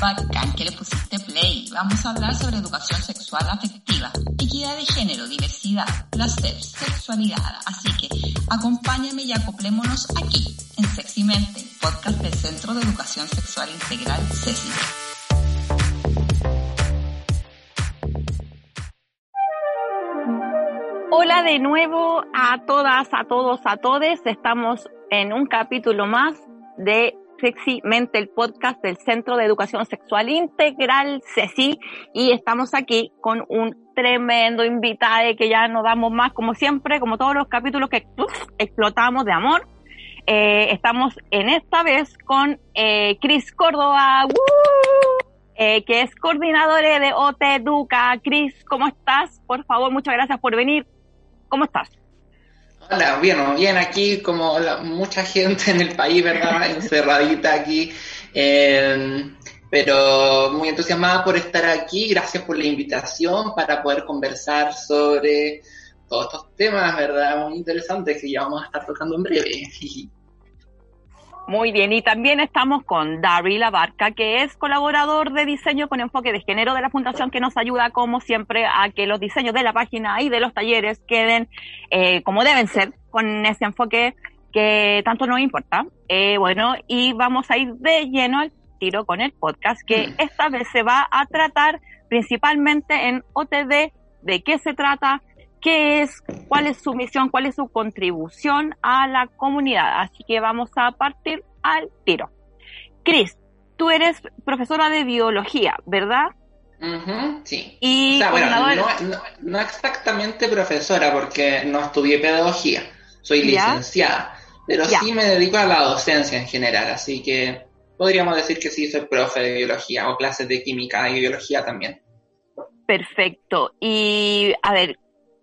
Bacán que le pusiste play. Vamos a hablar sobre educación sexual afectiva, equidad de género, diversidad, placer, sexualidad. Así que acompáñame y acoplémonos aquí, en Seximente, podcast del Centro de Educación Sexual Integral, CECI. Hola de nuevo a todas, a todos, a todes. Estamos en un capítulo más de Sexy Mente, el podcast del Centro de Educación Sexual Integral, CECI, y estamos aquí con un tremendo invitado que ya nos damos más, como siempre, como todos los capítulos que explotamos de amor. Eh, estamos en esta vez con eh, Cris Córdoba, eh, que es coordinador de OT Educa. Cris, ¿cómo estás? Por favor, muchas gracias por venir. ¿Cómo estás? Hola, bien, bien aquí como mucha gente en el país, ¿verdad? Encerradita aquí. Eh, pero muy entusiasmada por estar aquí. Gracias por la invitación para poder conversar sobre todos estos temas, ¿verdad? Muy interesantes que ya vamos a estar tocando en breve. Muy bien, y también estamos con Daryl Abarca, que es colaborador de diseño con enfoque de género de la Fundación, que nos ayuda, como siempre, a que los diseños de la página y de los talleres queden eh, como deben ser, con ese enfoque que tanto nos importa. Eh, bueno, y vamos a ir de lleno al tiro con el podcast, que esta vez se va a tratar principalmente en OTD, de qué se trata, qué es, cuál es su misión, cuál es su contribución a la comunidad. Así que vamos a partir al tiro. Cris, tú eres profesora de biología, ¿verdad? sí. Y no, exactamente profesora porque no estudié pedagogía, soy licenciada, pero sí me dedico a la docencia en general, así que podríamos decir que sí soy profe de biología o clases de química y biología también. Perfecto. Y a ver,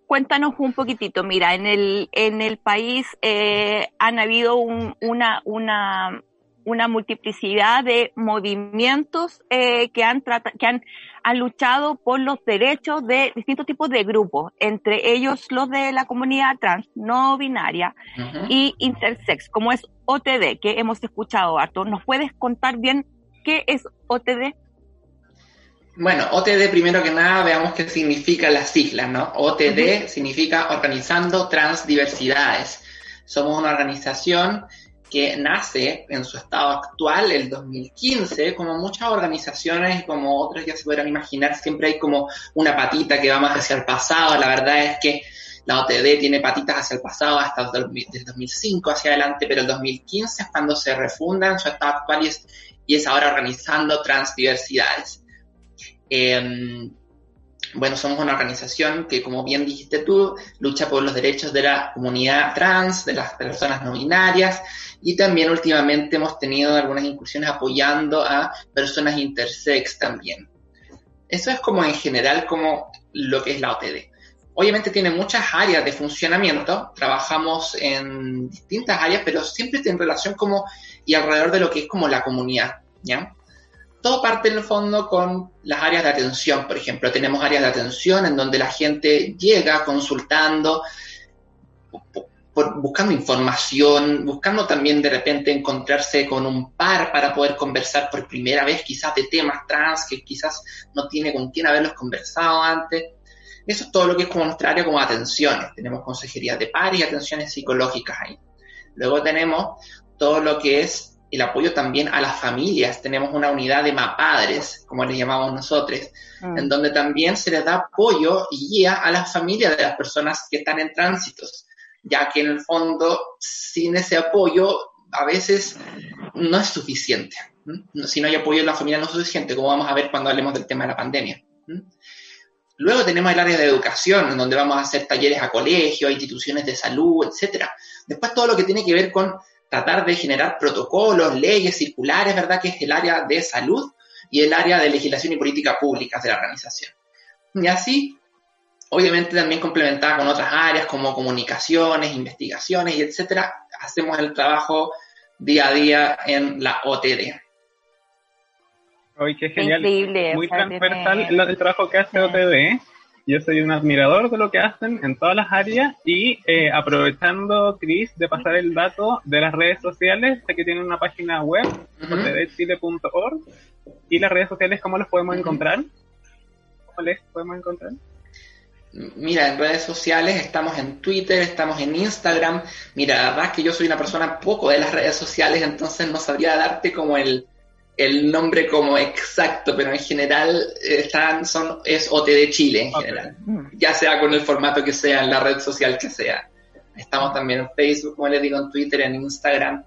cuéntanos un poquitito. Mira, en el, en el país eh, han habido una, una, una multiplicidad de movimientos eh, que, han, que han, han luchado por los derechos de distintos tipos de grupos, entre ellos los de la comunidad trans, no binaria y intersex, como es OTD, que hemos escuchado harto. ¿Nos puedes contar bien qué es OTD? Bueno, OTD primero que nada veamos qué significa las siglas, ¿no? OTD significa Organizando Transdiversidades. Somos una organización que nace en su estado actual el 2015, como muchas organizaciones y como otras ya se podrán imaginar, siempre hay como una patita que va más hacia el pasado. La verdad es que la OTD tiene patitas hacia el pasado hasta el 2005 hacia adelante, pero el 2015 es cuando se refunda en su estado actual y es, y es ahora organizando transdiversidades. Em, bueno, somos una organización que, como bien dijiste tú, lucha por los derechos de la comunidad trans, de las personas no binarias, y también últimamente hemos tenido algunas incursiones apoyando a personas intersex también. Eso es como en general como lo que es la OTD. Obviamente tiene muchas áreas de funcionamiento, trabajamos en distintas áreas, pero siempre en relación como y alrededor de lo que es como la comunidad, ¿ya? Todo parte en el fondo con las áreas de atención, por ejemplo. Tenemos áreas de atención en donde la gente llega consultando, buscando información, buscando también de repente encontrarse con un par para poder conversar por primera vez quizás de temas trans que quizás no tiene con quién haberlos conversado antes. Eso es todo lo que es como nuestra área como atenciones. Tenemos consejerías de par y atenciones psicológicas ahí. Luego tenemos todo lo que es el apoyo también a las familias. Tenemos una unidad de MAPADRES, como les llamamos nosotros, mm. en donde también se les da apoyo y guía a las familias de las personas que están en tránsitos, ya que en el fondo, sin ese apoyo, a veces no es suficiente. Si no hay apoyo en la familia no es suficiente, como vamos a ver cuando hablemos del tema de la pandemia. Luego tenemos el área de educación, en donde vamos a hacer talleres a colegios, a instituciones de salud, etcétera. Después todo lo que tiene que ver con tratar de generar protocolos, leyes, circulares, ¿verdad? Que es el área de salud y el área de legislación y política pública de la organización. Y así, obviamente también complementada con otras áreas como comunicaciones, investigaciones y etcétera, hacemos el trabajo día a día en la OTD. Hoy qué genial. Increíble, Muy transversal el trabajo que hace OTD. Yo soy un admirador de lo que hacen en todas las áreas y eh, aprovechando, Chris, de pasar el dato de las redes sociales, sé que tienen una página web, otdchile.org, y las redes sociales, ¿cómo los podemos encontrar? ¿Cómo les podemos encontrar? Mira, en redes sociales estamos en Twitter, estamos en Instagram. Mira, la verdad es que yo soy una persona poco de las redes sociales, entonces no sabría darte como el, el nombre como exacto, pero en general eh, están, son, es OTD Chile en general, mm. ya sea con el formato que sea, en la red social que sea. Estamos también en Facebook, como les digo, en Twitter, en Instagram,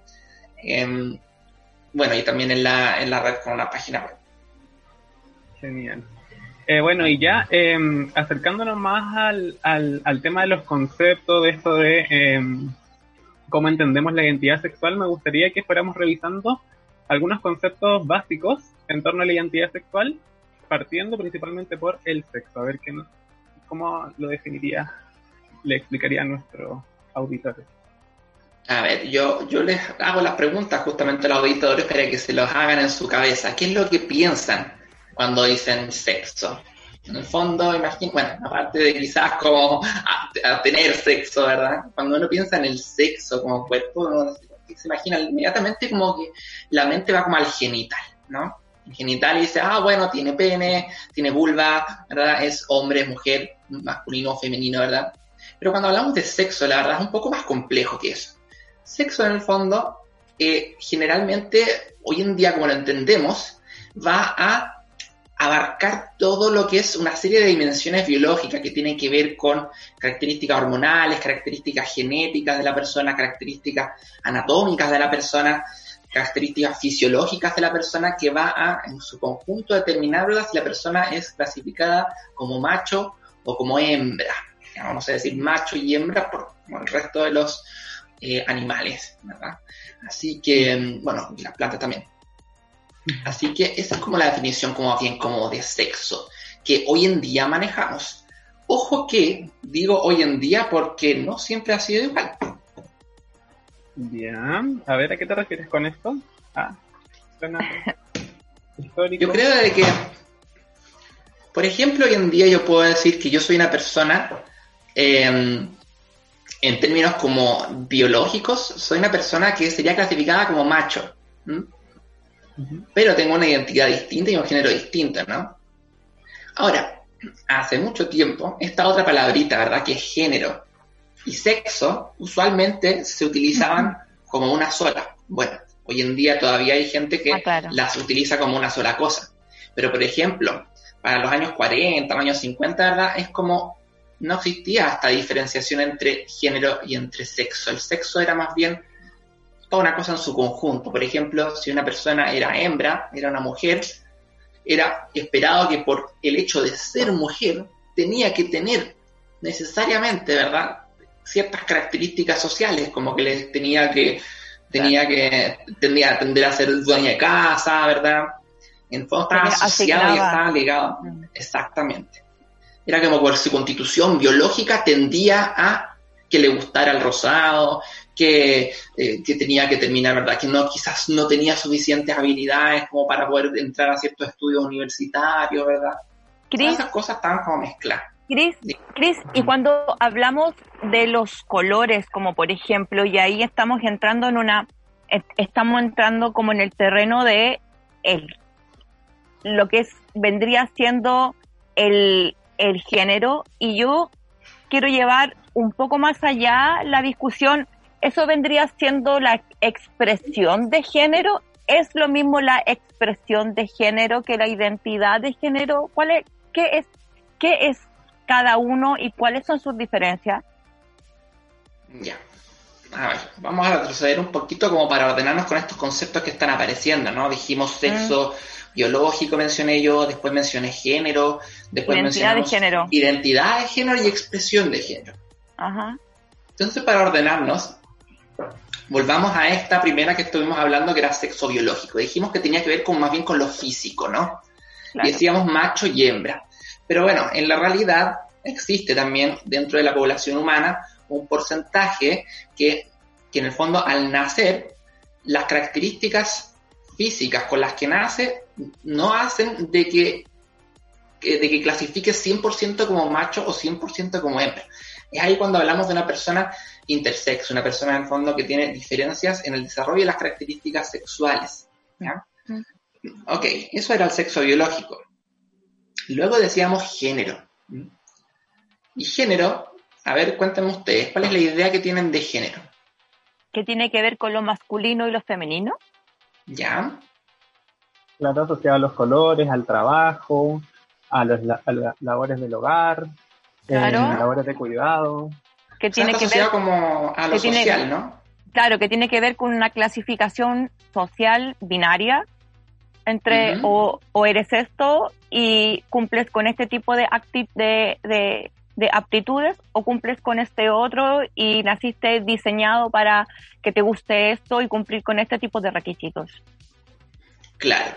bueno, y también en la, en la red con una página web. Genial. Eh, bueno, y ya em, acercándonos más al, al, al, tema de los conceptos, de esto de em, cómo entendemos la identidad sexual, me gustaría que fuéramos revisando algunos conceptos básicos en torno a la identidad sexual, partiendo principalmente por el sexo. A ver qué cómo lo definiría, le explicaría a nuestros auditores. A ver, yo, yo les hago las preguntas justamente a los auditores para que se los hagan en su cabeza. ¿Qué es lo que piensan cuando dicen sexo? En el fondo, imagínense, bueno, aparte de quizás como tener sexo, ¿verdad? Cuando uno piensa en el sexo como cuerpo, uno se imagina inmediatamente como que la mente va como al genital, ¿no? El genital y dice, ah, bueno, tiene pene, tiene vulva, ¿verdad? Es hombre, mujer, masculino, femenino, ¿verdad? Pero cuando hablamos de sexo, la verdad es un poco más complejo que eso. Sexo, en el fondo, eh, generalmente, hoy en día, como lo entendemos, va a abarcar todo lo que es una serie de dimensiones biológicas que tienen que ver con características hormonales, características genéticas de la persona, características anatómicas de la persona, características fisiológicas de la persona que va a, en su conjunto, determinar si la persona es clasificada como macho o como hembra. Vamos a decir macho y hembra por el resto de los eh, animales, ¿verdad? Así que, bueno, y las plantas también. Así que esa es como la definición como bien como de sexo que hoy en día manejamos. Ojo que digo hoy en día porque no siempre ha sido igual. Bien, a ver, ¿a qué te refieres con esto? Ah, Yo creo de que, por ejemplo, hoy en día yo puedo decir que yo soy una persona, em, en términos como biológicos, soy una persona que sería clasificada como macho pero tengo una identidad distinta y un género distinto, ¿no? Ahora, hace mucho tiempo, esta otra palabrita, ¿verdad? Que es género y sexo, usualmente se utilizaban como una sola. Bueno, hoy en día todavía hay gente que ah, las utiliza como una sola cosa. Pero, por ejemplo, para los años 40, los años 50, ¿verdad? Es como no existía esta diferenciación entre género y entre sexo. El sexo era más bien toda una cosa en su conjunto. Por ejemplo, si una persona era hembra, era una mujer, era esperado que por el hecho de ser mujer tenía que tener necesariamente, ¿verdad? Ciertas características sociales, como que le tenía que tenía que tendría tender a ser dueña de casa, ¿verdad? En fondo estaba asociado y estaba ligado. Mm. Exactamente. Era como por su constitución biológica tendía a que le gustara el rosado, eh, que, tenía que terminar, ¿verdad? Que no, quizás no tenía suficientes habilidades como para poder entrar a ciertos estudios universitarios, ¿verdad? esas cosas estaban como mezcladas. Cris, Chris, y cuando hablamos de los colores, como por ejemplo, y ahí estamos entrando en una, estamos entrando como en el terreno de el, lo que es, vendría siendo el, el género, y yo quiero llevar un poco más allá la discusión eso vendría siendo la expresión de género. ¿Es lo mismo la expresión de género que la identidad de género? ¿Cuál es, qué, es, ¿Qué es cada uno y cuáles son sus diferencias? Ya. a ver, vamos a retroceder un poquito como para ordenarnos con estos conceptos que están apareciendo, ¿no? Dijimos sexo biológico, mencioné yo, después mencioné género, después identidad de género. identidad de género y expresión de género. Ajá. Entonces, para ordenarnos, volvamos a esta primera que estuvimos hablando, que era sexo biológico. Dijimos que tenía que ver con más bien con lo físico, ¿no? Y decíamos macho y hembra. Pero bueno, en la realidad existe también dentro de la población humana un porcentaje que, en el fondo al nacer las características físicas con las que nace no hacen de que, de que clasifique 100% como macho o 100% como hembra. Es ahí cuando hablamos de una persona intersexo, una persona en el fondo que tiene diferencias en el desarrollo de las características sexuales. Ok, eso era el sexo biológico. Luego decíamos género. Y género, a ver, cuéntenme ustedes, ¿cuál es la idea que tienen de género? ¿Qué tiene que ver con lo masculino y lo femenino? Ya. Claro, asociado a los colores, al trabajo, a, las labores del hogar, eh, claro. labores de cuidado. Que tiene que ver como a lo social, ¿no? Claro, que tiene que ver con una clasificación social binaria entre o, eres esto y cumples con este tipo de, de, de, aptitudes o cumples con este otro y naciste diseñado para que te guste esto y cumplir con este tipo de requisitos. Claro.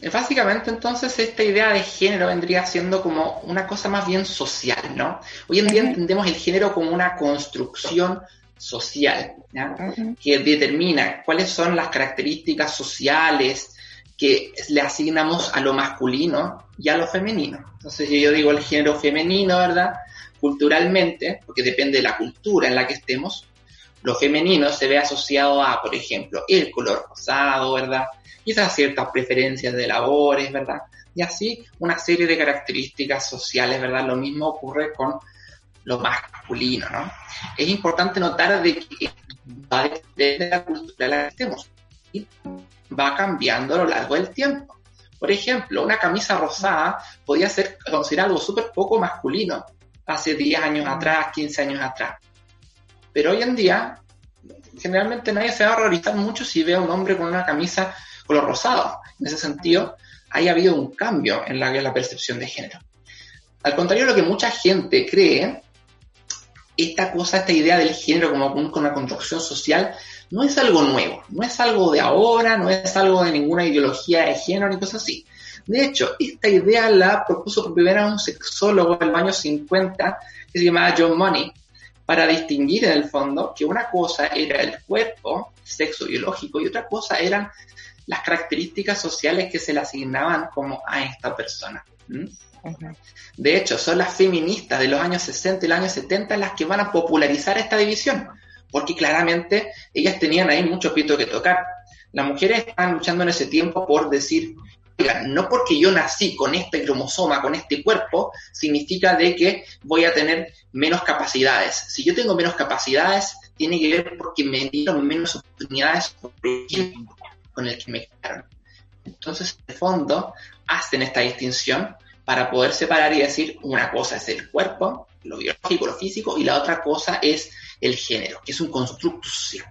Eh, básicamente entonces esta idea de género vendría siendo como una cosa más bien social, ¿no? Hoy en día entendemos el género como una construcción social, que determina cuáles son las características sociales, que le asignamos a lo masculino y a lo femenino. Entonces yo digo el género femenino, ¿verdad? Culturalmente, porque depende de la cultura en la que estemos, lo femenino se ve asociado a, por ejemplo, el color rosado, ¿verdad? Quizás ciertas preferencias de labores, ¿verdad? Y así una serie de características sociales, ¿verdad? Lo mismo ocurre con lo masculino, ¿no? Es importante notar de que va desde la cultura en la que estemos va cambiando a lo largo del tiempo. Por ejemplo, una camisa rosada podía ser considerado algo súper poco masculino hace 10 años mm. atrás, 15 años atrás. Pero hoy en día, generalmente nadie se va a horrorizar mucho si ve a un hombre con una camisa color rosado. En ese sentido, ha habido un cambio en la, percepción de género. Al contrario de lo que mucha gente cree, esta cosa, esta idea del género como una construcción social, no es algo nuevo, no es algo de ahora, no es algo de ninguna ideología de género ni cosas así. De hecho, esta idea la propuso por primera un sexólogo en los años 50 que se llamaba John Money, para distinguir en el fondo que una cosa era el cuerpo, sexo biológico, y otra cosa eran las características sociales que se le asignaban como a esta persona. De hecho, son las feministas de los años 60 y los años 70 las que van a popularizar esta división, porque claramente ellas tenían ahí mucho pito que tocar. Las mujeres estaban luchando en ese tiempo por decir, no porque yo nací con este cromosoma, con este cuerpo, significa de que voy a tener menos capacidades. Si yo tengo menos capacidades, tiene que ver porque me dieron menos oportunidades con el que me quedaron. Entonces, en el fondo, hacen esta distinción para poder separar y decir una cosa es el cuerpo, lo biológico, lo físico, y la otra cosa es el género, que es un constructo social.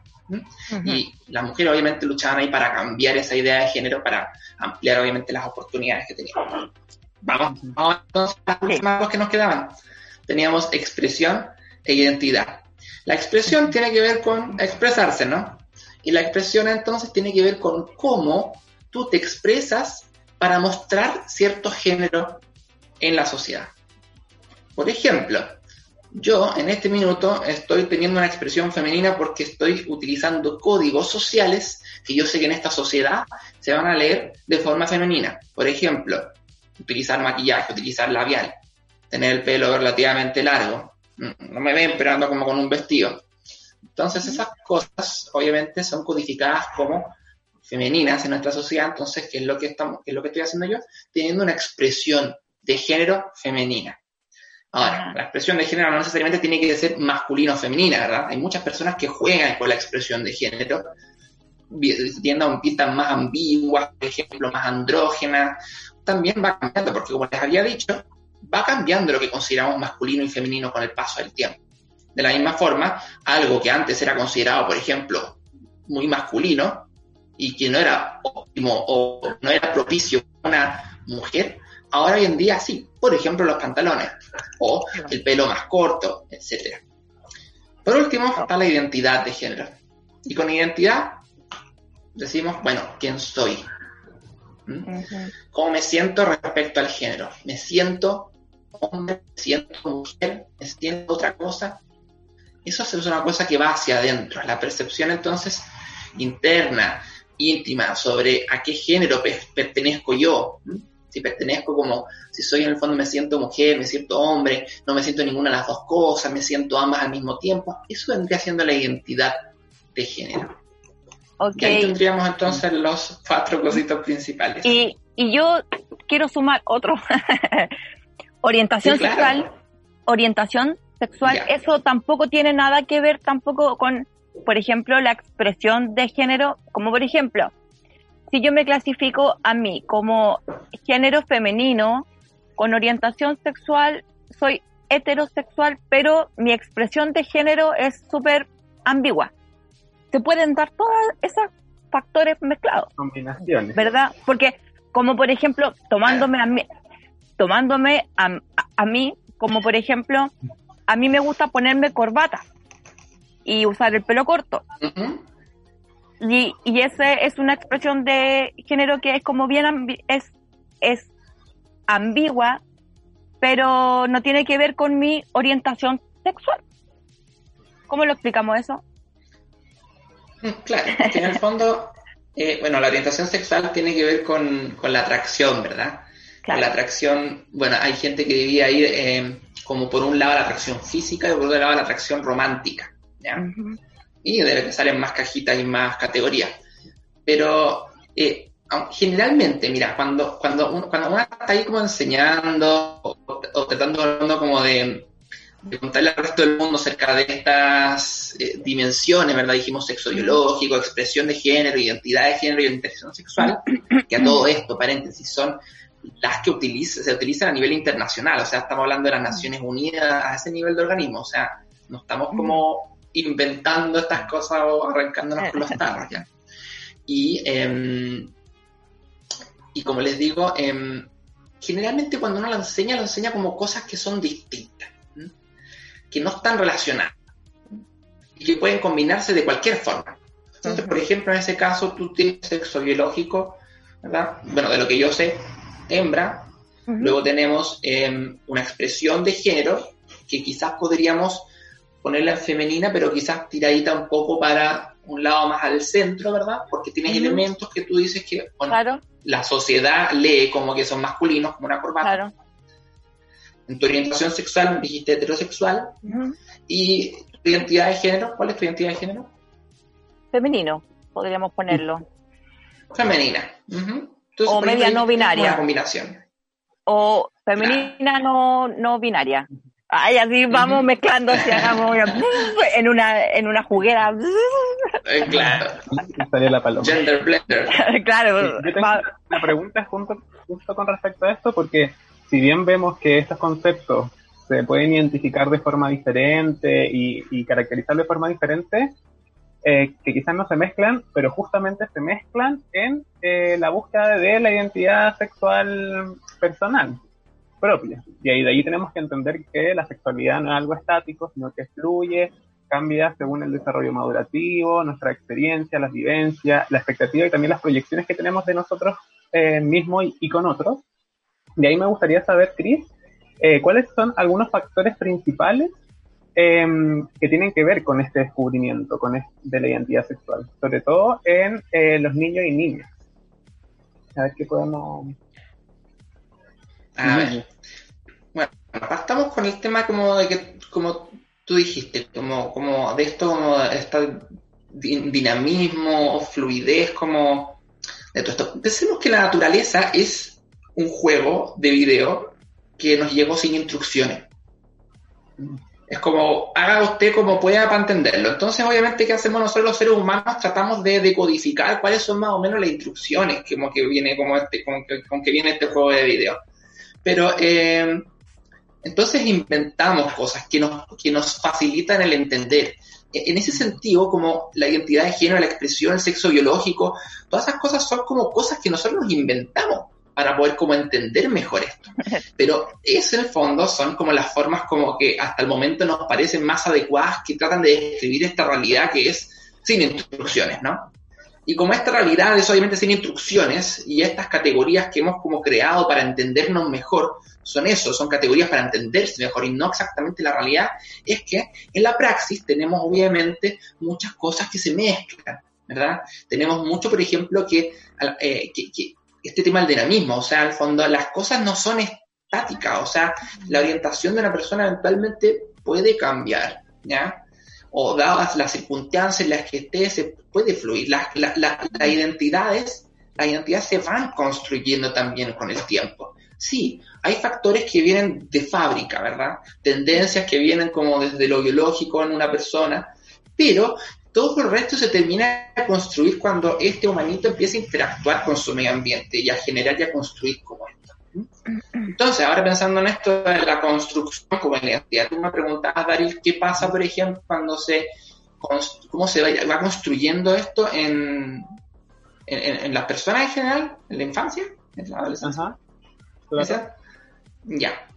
Y las mujeres obviamente luchaban ahí para cambiar esa idea de género, para ampliar obviamente las oportunidades que tenían. Vamos, vamos entonces a las dos que nos quedaban. Teníamos expresión e identidad. La expresión tiene que ver con expresarse, ¿no? Y la expresión entonces tiene que ver con cómo tú te expresas para mostrar cierto género en la sociedad. Por ejemplo, yo en este minuto estoy teniendo una expresión femenina porque estoy utilizando códigos sociales que yo sé que en esta sociedad se van a leer de forma femenina. Por ejemplo, utilizar maquillaje, utilizar labial, tener el pelo relativamente largo. Mm, no me ven, pero como con un vestido. Entonces esas cosas obviamente son codificadas como femeninas en nuestra sociedad. Entonces, ¿qué es lo que, estamos, qué es lo que estoy haciendo yo? Teniendo una expresión de género femenina. Ahora, la expresión de género no necesariamente tiene que ser masculino o femenina, ¿verdad? Hay muchas personas que juegan con la expresión de género, tiendan pintas más ambiguas, por ejemplo, más andrógenas. También va cambiando, porque como les había dicho, va cambiando lo que consideramos masculino y femenino con el paso del tiempo. De la misma forma, algo que antes era considerado, por ejemplo, muy masculino y que no era óptimo o no era propicio para una mujer, ahora hoy en día sí. Por ejemplo, los pantalones o el pelo más corto, etcétera. Por último, está la identidad de género. Y con identidad decimos, bueno, ¿quién soy? ¿Mm? ¿Cómo me siento respecto al género? ¿Me siento hombre? ¿Me siento mujer? ¿Me siento otra cosa? Eso es una cosa que va hacia adentro. La percepción entonces interna, íntima, sobre a qué género pertenezco yo. Si pertenezco como, si soy en el fondo me siento mujer, me siento hombre, no me siento ninguna de las dos cosas, me siento ambas al mismo tiempo. Eso vendría siendo la identidad de género. Okay. ahí tendríamos entonces los cuatro cositos principales. Y, y yo quiero sumar otro. orientación sexual. Orientación sexual, eso tampoco tiene nada que ver tampoco con, por ejemplo, la expresión de género, como por ejemplo, si yo me clasifico a mí como género femenino, con orientación sexual, soy heterosexual, pero mi expresión de género es súper ambigua se pueden dar todos esos factores mezclados. Combinaciones. ¿Verdad? Porque, como por ejemplo, tomándome a mí, tomándome a, mí, como por ejemplo, a mí me gusta ponerme corbata y usar el pelo corto. Y, y ese es una expresión de género que es como bien es, es ambigua, pero no tiene que ver con mi orientación sexual. ¿Cómo lo explicamos eso? Claro, que en el fondo, eh, bueno, la orientación sexual tiene que ver con, la atracción, ¿verdad? la atracción, bueno, hay gente que debía ir eh, como por un lado la atracción física y por otro lado la atracción romántica, ¿ya? Y de que salen más cajitas y más categorías. Pero eh, generalmente, mira, cuando, cuando, uno, cuando uno está ahí como enseñando o, o tratando como de, de contarle al resto del mundo acerca de estas eh, dimensiones, ¿verdad? Dijimos sexo biológico, expresión de género, identidad de género y orientación sexual, que a todo esto, paréntesis, son las que utiliza, se utilizan a nivel internacional, o sea, estamos hablando de las Naciones Unidas a ese nivel de organismo, o sea, no estamos como inventando estas cosas o arrancándonos por los tarros, ¿ya? Y, em, y como les digo, em, generalmente cuando uno lo enseña, lo enseña como cosas que son distintas que no están relacionadas y que pueden combinarse de cualquier forma. Entonces, por ejemplo, en ese caso, tú tienes sexo biológico, ¿verdad? Bueno, de lo que yo sé, hembra. Luego tenemos em, una expresión de género que quizás podríamos ponerla en femenina, pero quizás tiradita un poco para un lado más al centro, ¿verdad? Porque tienes elementos que tú dices que la sociedad lee como que son masculinos, como una corbata. Claro en tu orientación sexual dijiste heterosexual. ¿Y tu identidad de género? ¿Cuál es tu identidad de género? Femenino, podríamos ponerlo. Femenina. O media no binaria. Una combinación. O femenina no, no binaria. Ay, así vamos mezclando, así hagamos en una, en una juguera. Eh, claro. la paloma. Gender blender. claro. yo tengo una pregunta justo, justo con respecto a esto, porque si bien vemos que estos conceptos se pueden identificar de forma diferente y, caracterizar de forma diferente, eh, que quizás no se mezclan, pero justamente se mezclan en eh, la búsqueda de la identidad sexual personal propia. Y ahí de ahí tenemos que entender que la sexualidad no es algo estático, sino que fluye, cambia según el desarrollo madurativo, nuestra experiencia, las vivencias, la expectativa y también las proyecciones que tenemos de nosotros eh, mismos y, con otros. De ahí me gustaría saber, Cris, eh, cuáles son algunos factores principales em, que tienen que ver con este descubrimiento con de la identidad sexual, sobre todo en eh, los niños y niñas. A ver qué podemos... A ver. Bueno, estamos con el tema como de que, como tú dijiste, como, como de esto, como este dinamismo, fluidez, como de todo esto. Pensemos que la naturaleza es un juego de video que nos llegó sin instrucciones. Es como, haga usted como pueda para entenderlo. Entonces, obviamente, ¿qué hacemos nosotros los seres humanos? Tratamos de decodificar cuáles son más o menos las instrucciones como que viene, como este, que, con que viene este juego de video. Pero, eh, Entonces inventamos cosas que nos, que nos facilitan el entender. E, en ese sentido, como la identidad de género, la expresión, el sexo biológico, todas esas cosas son como cosas que nosotros nos inventamos para poder como entender mejor esto. Pero es en el fondo son como las formas como que hasta el momento nos parecen más adecuadas que tratan de describir esta realidad que es sin instrucciones, ¿no? Y como esta realidad es obviamente sin instrucciones y estas categorías que hemos como creado para entendernos mejor son eso, son categorías para entenderse mejor y no exactamente la realidad, es que en la praxis tenemos obviamente muchas cosas que se mezclan, ¿verdad? Tenemos mucho, por ejemplo, que, eh, que este tema del dinamismo, o sea, al fondo las cosas no son estáticas, o sea, la orientación de una persona eventualmente puede cambiar, ¿ya? O dadas las circunstancias en las que esté, se puede fluir. Las, identidades, las identidades se van construyendo también con el tiempo. Sí, hay factores que vienen de fábrica, ¿verdad? Tendencias que vienen como desde lo biológico en una persona, pero todo el resto se termina de construir cuando este humanito empieza a interactuar con su medio ambiente y a generar y a construir como esto. Entonces, ahora pensando en esto de la construcción como identidad, tú me preguntabas, Daryl, ¿qué pasa, por ejemplo, cuando se, cómo se va, construyendo esto en, en, las personas en general, en la infancia, en la adolescencia? Ya.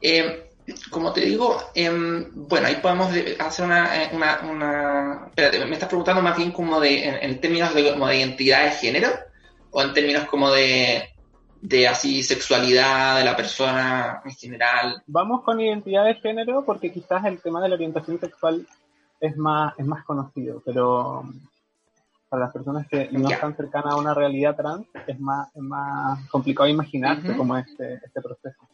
Eh, como te digo, em, bueno, ahí podemos hacer una, eh, una, una, Espérate, me estás preguntando más bien como de, en, términos de, como de identidad de género, o en términos como de, de así sexualidad de la persona en general. Vamos con identidad de género porque quizás el tema de la orientación sexual es más, es más conocido, pero para las personas que no están cercanas a una realidad trans es más, es más complicado imaginarse como este, este proceso.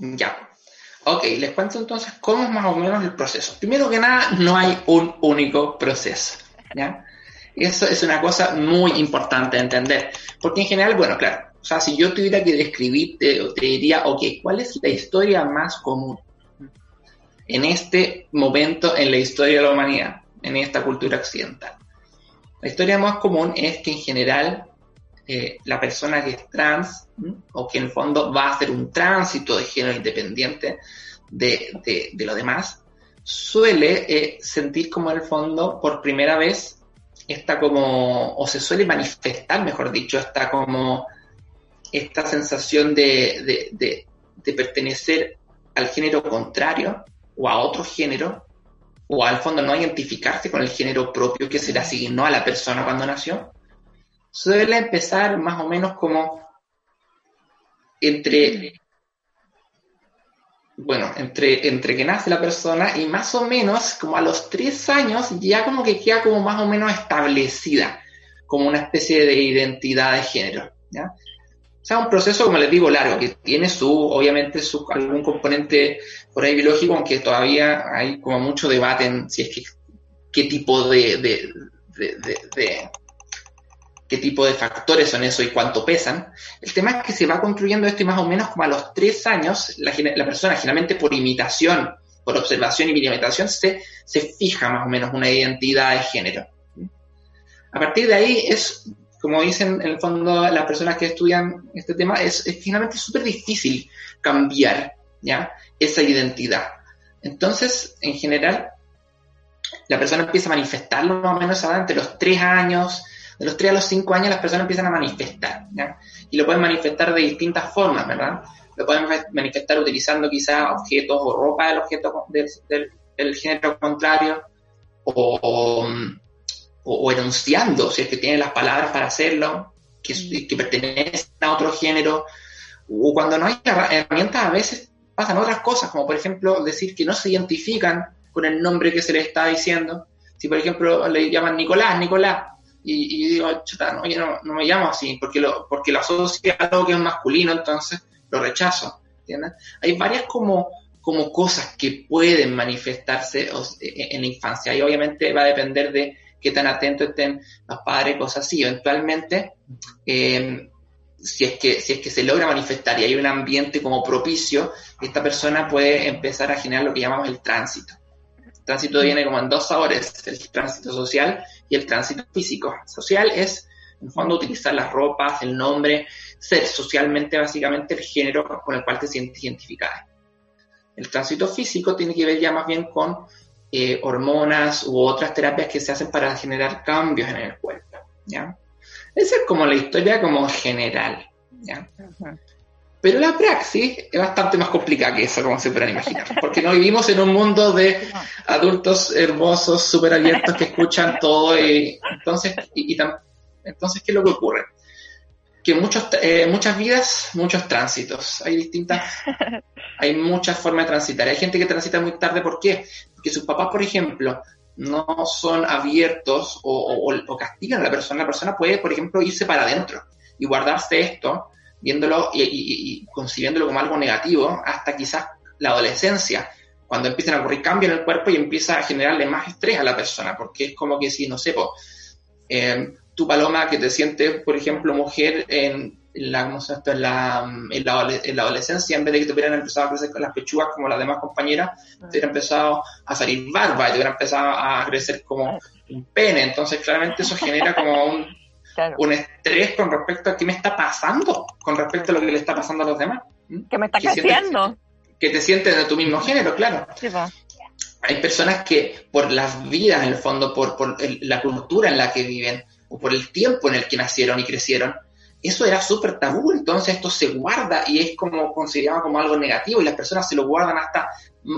Ya. Ok, les cuento entonces cómo es más o menos el proceso. Primero que nada, no hay un único proceso. ¿ya? Eso es una cosa muy importante de entender. Porque en general, bueno, claro, o sea, si yo tuviera que describirte, te diría, ok, ¿cuál es la historia más común en este momento en la historia de la humanidad, en esta cultura occidental? La historia más común es que en general eh, la persona que es trans, o que en el fondo va a hacer un tránsito de género independiente de, lo demás, suele eh, sentir como en el fondo por primera vez está como, o se suele manifestar, mejor dicho, está como esta sensación de, de, pertenecer al género contrario o a otro género, o al fondo no identificarse con el género propio que se le asignó a la persona cuando nació, suele empezar más o menos como entre, bueno, entre, entre que nace la persona y más o menos como a los tres años ya como que queda como más o menos establecida como una especie de identidad de género. ¿ya? O sea, un proceso, como les digo, largo, que tiene su, obviamente, su, algún componente por ahí biológico, aunque todavía hay como mucho debate en si es qué tipo de qué tipo de factores son eso y cuánto pesan. El tema es que se va construyendo esto y más o menos como a los tres años, la, persona generalmente por imitación, por observación y imitación, se, se fija más o menos una identidad de género. A partir de ahí es, como dicen en el fondo las personas que estudian este tema, es, es finalmente súper difícil cambiar ¿ya? esa identidad. Entonces, en general, la persona empieza a manifestarlo más o menos entre los tres años, de los 3 a los 5 años las personas empiezan a manifestar, ¿ya? Y lo pueden manifestar de distintas formas, ¿verdad? Lo pueden manifestar utilizando quizás objetos o ropa del objeto del, género contrario, o, o, enunciando, si es que tienen las palabras para hacerlo, que, mm. que pertenecen a otro género, o cuando no hay herramientas a veces pasan otras cosas, como por ejemplo decir que no se identifican con el nombre que se les está diciendo. Si por ejemplo le llaman Nicolás, Nicolás, y, digo, chuta, no, yo no, me llamo así, porque lo, porque lo asocio a algo que es masculino, entonces lo rechazo. ¿entiendes? Hay varias como, como cosas que pueden manifestarse e, en la infancia y obviamente va a depender de qué tan atentos estén los padres, cosas así. Eventualmente, em, si, es que, si es que se logra manifestar y hay un ambiente como propicio, esta persona puede empezar a generar lo que llamamos el tránsito. El tránsito viene como en dos sabores, el tránsito social y el tránsito físico. Social es En fondo, utilizar las ropas, el nombre, ser socialmente, básicamente, el género con el cual te sientes identificada. El tránsito físico tiene que ver ya más bien con eh, hormonas u otras terapias que se hacen para generar cambios en el cuerpo. ¿ya? Esa es como la historia como general. ¿ya? Pero la praxis es bastante más complicada que eso, como se pueden imaginar, porque no vivimos en un mundo de adultos hermosos, súper abiertos, que escuchan todo. Y, entonces, y, entonces, ¿qué es lo que ocurre? Que muchos, eh, muchas vidas, muchos tránsitos. Hay distintas, hay muchas formas de transitar. Hay gente que transita muy tarde, ¿por qué? Porque sus papás, por ejemplo, no son abiertos o, o castigan a la persona. La persona puede, por ejemplo, irse para adentro y guardarse esto viéndolo y, concibiéndolo como algo negativo hasta quizás la adolescencia, cuando empiezan a ocurrir cambios en el cuerpo y empieza a generarle más estrés a la persona, porque es como que si, no sé, eh, tu paloma que te sientes, por ejemplo, mujer en la, en, la, en, la, adolescencia, en vez de que te hubieran empezado a crecer con las pechugas como las demás compañeras, te hubiera empezado a salir barba y te hubiera empezado a crecer como un pene. Entonces, claramente eso genera como un un estrés con respecto a qué me está pasando, con respecto a lo que le está pasando a los demás. Que me está creciendo. que te sientes de tu mismo género, claro. Hay personas que por las vidas, en el fondo, por, por la cultura en la que viven, o por el tiempo en el que nacieron y crecieron, eso era súper tabú, entonces esto se guarda y es como considerado como algo negativo y las personas se lo guardan hasta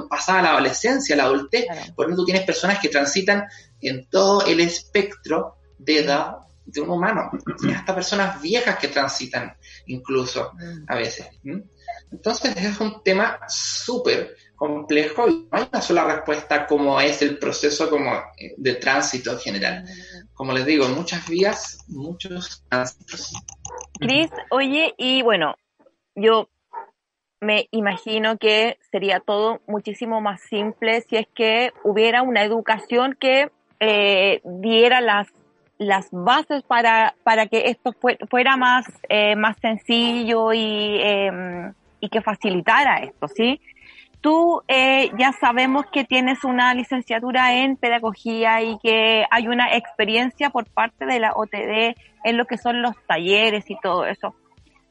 pasada la adolescencia, la adultez. Por ejemplo, tú tienes personas que transitan en todo el espectro de edad de un humano. Hasta personas viejas que transitan incluso mm. a veces. Entonces es un tema súper complejo y no hay una sola respuesta como es el proceso como eh, de tránsito en general. Como les digo, muchas vías, muchos tránsitos. Cris, oye, y bueno, yo me imagino que sería todo muchísimo más simple si es que hubiera una educación que eh, diera las las bases para, para que esto fuera más, eh, más sencillo y, em, y que facilitara esto, ¿sí? Tú eh, ya sabemos que tienes una licenciatura en pedagogía y que hay una experiencia por parte de la OTD en lo que son los talleres y todo eso.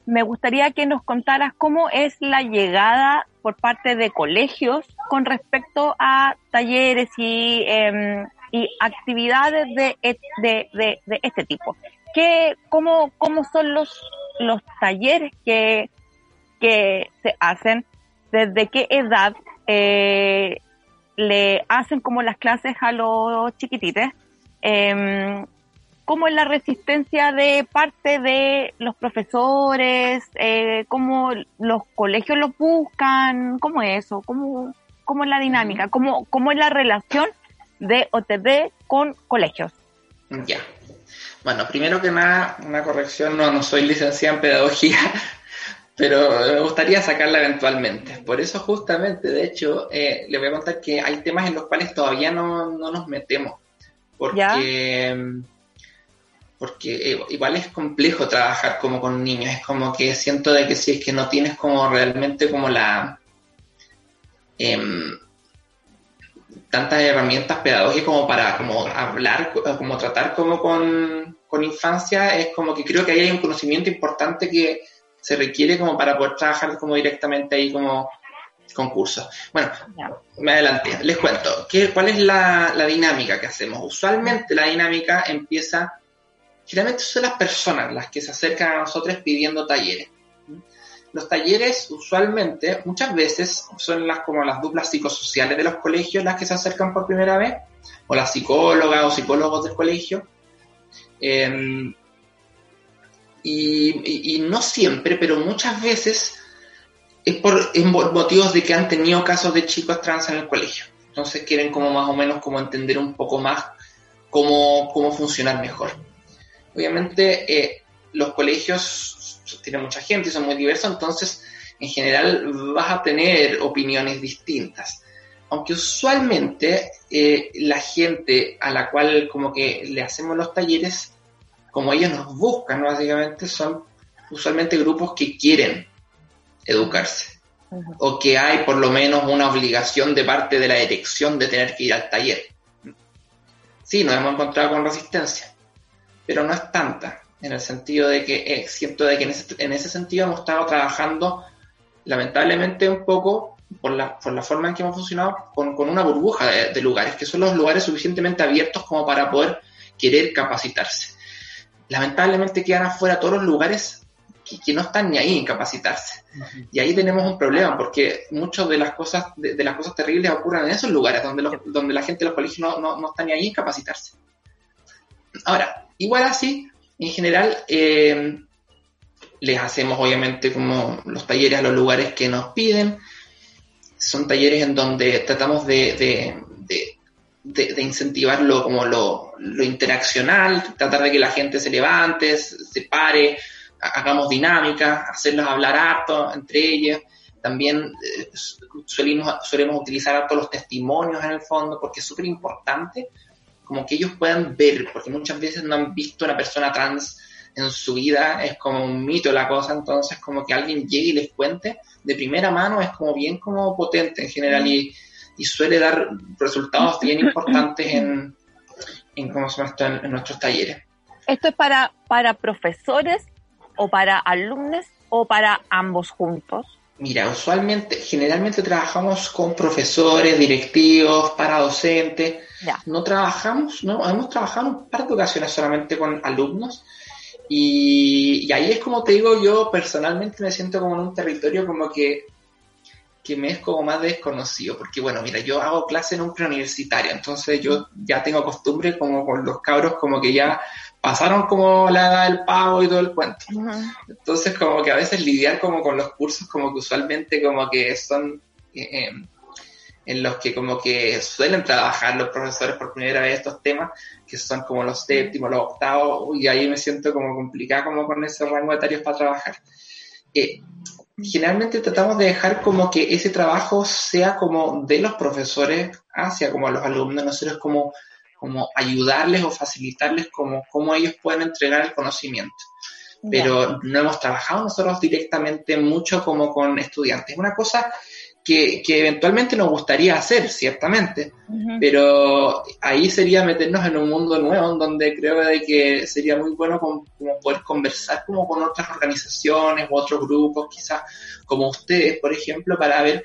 Me gustaría que nos contaras cómo es la llegada por parte de colegios con respecto a talleres y eh, y actividades de, de, de, este tipo. ¿Qué, cómo, ¿Cómo son los, los talleres que, que se hacen? ¿Desde qué edad eh, le hacen como las clases a los chiquitites? Eh, ¿Cómo es la resistencia de parte de los profesores? Eh, ¿Cómo los colegios los buscan? ¿Cómo es eso? ¿Cómo, cómo es la dinámica? ¿Cómo, ¿Cómo es la relación de OTB con colegios. Ya. Bueno, primero que nada, una corrección, no, no soy licenciada en pedagogía, pero me gustaría sacarla eventualmente. Por eso justamente, de hecho, eh, le voy a contar que hay temas en los cuales todavía no, nos metemos, porque, porque eh, igual es complejo trabajar como con niños, es como que siento de que si es que no tienes como realmente como la... Em, tantas herramientas pedagógicas como para como hablar, como tratar como con, infancia, es como que creo que ahí hay un conocimiento importante que se requiere como para poder trabajar como directamente ahí como concurso. Bueno, me adelanté, les cuento, ¿qué, ¿cuál es la, la, dinámica que hacemos? Usualmente la dinámica empieza, generalmente son las personas las que se acercan a nosotros pidiendo talleres. Los talleres usualmente, muchas veces, son las como las duplas psicosociales de los colegios las que se acercan por primera vez, o las psicólogas o psicólogos del colegio. Em, y, no siempre, pero muchas veces es por motivos de que han tenido casos de chicos trans en el colegio. Entonces quieren como más o menos como entender un poco más cómo, cómo funcionar mejor. Obviamente eh, los colegios tiene mucha gente y son muy diversos, entonces en general vas a tener opiniones distintas. Aunque usualmente eh, la gente a la cual como que le hacemos los talleres, como ellos nos buscan básicamente, son usualmente grupos que quieren educarse o que hay por lo menos una obligación de parte de la dirección de tener que ir al taller. Sí, nos hemos encontrado con resistencia, pero no es tanta en el sentido de que eh, siento de que en ese, en ese sentido hemos estado trabajando lamentablemente un poco por la, por la forma en que hemos funcionado con, con una burbuja de, lugares, que son los lugares suficientemente abiertos como para poder querer capacitarse. Lamentablemente quedan afuera todos los lugares que, no están ni ahí en capacitarse. Y ahí tenemos un problema, porque muchas de las cosas, de, las cosas terribles ocurren en esos lugares, donde, los, donde la gente de los colegios no, no, no está ni ahí en capacitarse. Ahora, igual así, en general, eh, les hacemos obviamente como los talleres a los lugares que nos piden. Son talleres en donde tratamos de, de, incentivarlo como lo, lo, interaccional, tratar de que la gente se levante, se pare, hagamos dinámicas, hacerlos hablar harto entre ellas. También eh, solemos, solemos utilizar harto los testimonios en el fondo, porque es súper importante como que ellos puedan ver, porque muchas veces no han visto una persona trans en su vida, es como un mito la cosa, entonces como que alguien llegue y les cuente de primera mano es como bien como potente en general y, suele dar resultados bien importantes en, en, ¿cómo se llama en nuestros talleres. ¿Esto es para, para profesores o para alumnos o para ambos juntos? Mira, usualmente, generalmente trabajamos con profesores, directivos, para docentes. No trabajamos, no, hemos trabajado un par de ocasiones solamente con alumnos. Y, ahí es como te digo, yo personalmente me siento como en un territorio como que, que me es como más desconocido. Porque bueno, mira, yo hago clase en un preuniversitario, entonces yo ya tengo costumbre como con los cabros como que ya pasaron como la edad del pago y todo el cuento. Entonces como que a veces lidiar como con los cursos como que usualmente como que son eh, em, en los que como que suelen trabajar los profesores por primera vez estos temas, que son como los séptimos, los octavos, y ahí me siento como complicada como con ese rango de para trabajar. Eh, generalmente tratamos de dejar como que ese trabajo sea como de los profesores hacia como los alumnos, nosotros como como ayudarles o facilitarles como cómo ellos pueden entregar el conocimiento. Pero no hemos trabajado nosotros directamente mucho como con estudiantes. Es una cosa que, que, eventualmente nos gustaría hacer, ciertamente, pero ahí sería meternos en un mundo nuevo, en donde creo de que sería muy bueno como, poder conversar como con otras organizaciones u otros grupos, quizás como ustedes, por ejemplo, para ver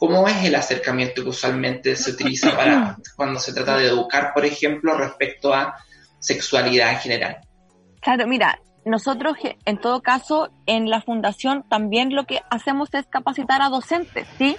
¿Cómo es el acercamiento que usualmente se utiliza para cuando se trata de educar, por ejemplo, respecto a sexualidad en general? Claro, mira, nosotros en todo caso en la fundación también lo que hacemos es capacitar a docentes, ¿sí?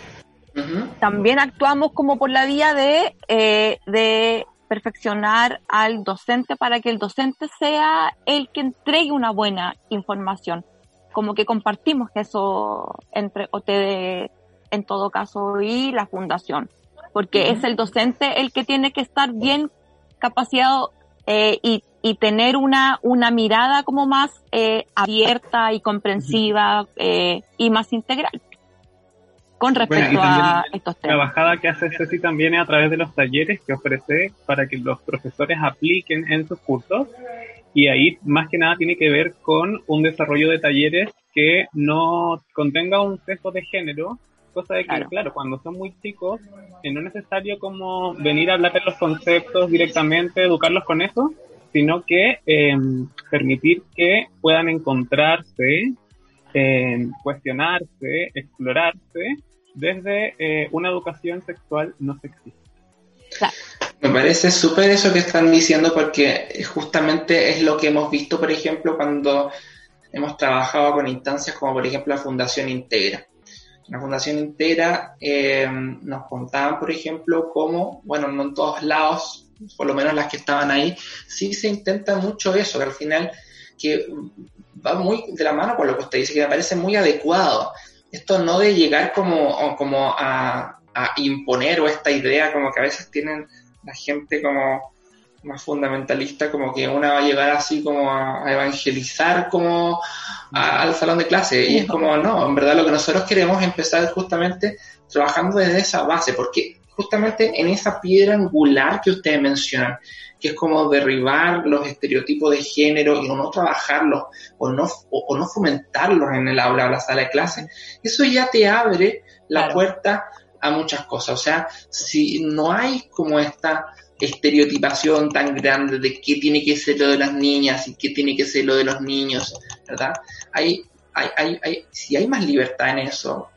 También actuamos como por la vía de, eh, de perfeccionar al docente para que el docente sea el que entregue una buena información. Como que compartimos eso entre OTD en todo caso y la fundación, porque es el docente el que tiene que estar bien capacitado eh, y, y, tener una, una mirada como más eh, abierta y comprensiva eh, y más integral con respecto a estos temas. La bajada que hace Ceci también es a través de los talleres que ofrece para que los profesores apliquen en sus cursos y ahí más que nada tiene que ver con un desarrollo de talleres que no contenga un sesgo de género Cosa de que, claro. cuando son muy chicos, no es necesario como venir a hablar de los conceptos directamente, educarlos con eso, sino que em, permitir que puedan encontrarse, em, cuestionarse, explorarse desde eh, una educación sexual no sexista. Me parece súper eso que están diciendo porque justamente es lo que hemos visto, por ejemplo, cuando hemos trabajado con instancias como por ejemplo la Fundación Integra la fundación entera eh, nos contaban, por ejemplo, cómo, bueno, no en todos lados, por lo menos las que estaban ahí, sí se intenta mucho eso, que al final que va muy de la mano con lo que usted dice, que me parece muy adecuado. Esto no de llegar como, como a, a imponer o esta idea como que a veces tienen la gente como más fundamentalista, como que una va a llegar así como a, evangelizar como al salón de clase. Y es como, no, en verdad lo que nosotros queremos es empezar justamente trabajando desde esa base, porque justamente en esa piedra angular que ustedes mencionan, que es como derribar los estereotipos de género y no trabajarlos o no, o, no fomentarlos en el aula o la sala de clase, eso ya te abre la puerta a muchas cosas. O sea, si no hay como esta estereotipación tan grande de qué tiene que ser lo de las niñas y qué tiene que ser lo de los niños, ¿verdad? Hay, hay, hay, hay si hay más libertad en eso,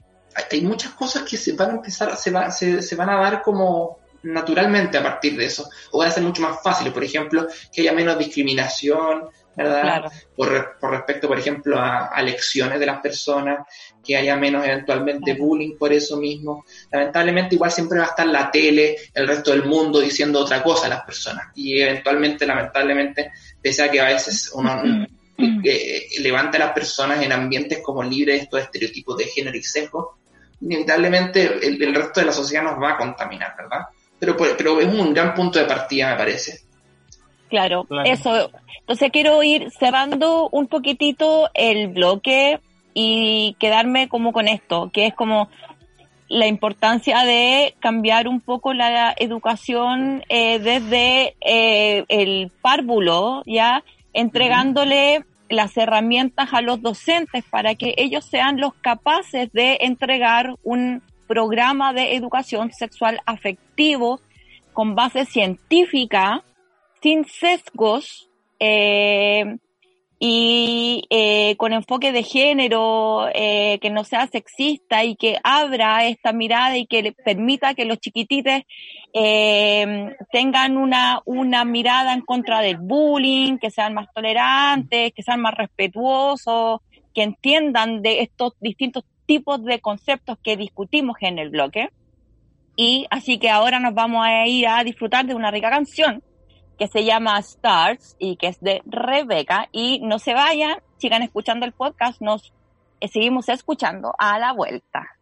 hay, muchas cosas que se van a empezar, se, va, se, se van a dar como naturalmente a partir de eso, o van a ser mucho más fáciles, por ejemplo, que haya menos discriminación, ¿verdad? Por, por, respecto, por ejemplo, a, a, elecciones de las personas, que haya menos eventualmente bullying por eso mismo. Lamentablemente igual siempre va a estar la tele, el resto del mundo diciendo otra cosa a las personas. Y eventualmente, lamentablemente, pese a que a veces uno eh, levanta a las personas en ambientes como libres de estos estereotipos de género y sesgo, inevitablemente el, el resto de la sociedad nos va a contaminar, ¿verdad? Pero, pero es un gran punto de partida, me parece. Claro, eso. Entonces quiero ir cerrando un poquitito el bloque y quedarme como con esto, que es como la importancia de cambiar un poco la educación eh, desde eh, el párvulo, ya entregándole las herramientas a los docentes para que ellos sean los capaces de entregar un programa de educación sexual afectivo con base científica, sin sesgos eh, y eh, con enfoque de género, eh, que no sea sexista y que abra esta mirada y que permita que los chiquitites tengan una, una mirada en contra del bullying, que sean más tolerantes, que sean más respetuosos, que entiendan de estos distintos tipos de conceptos que discutimos en el bloque. Y así que ahora nos vamos a ir a disfrutar de una rica canción que se llama Stars y que es de Rebeca. Y no se vayan, sigan escuchando el podcast, nos eh, seguimos escuchando a la vuelta.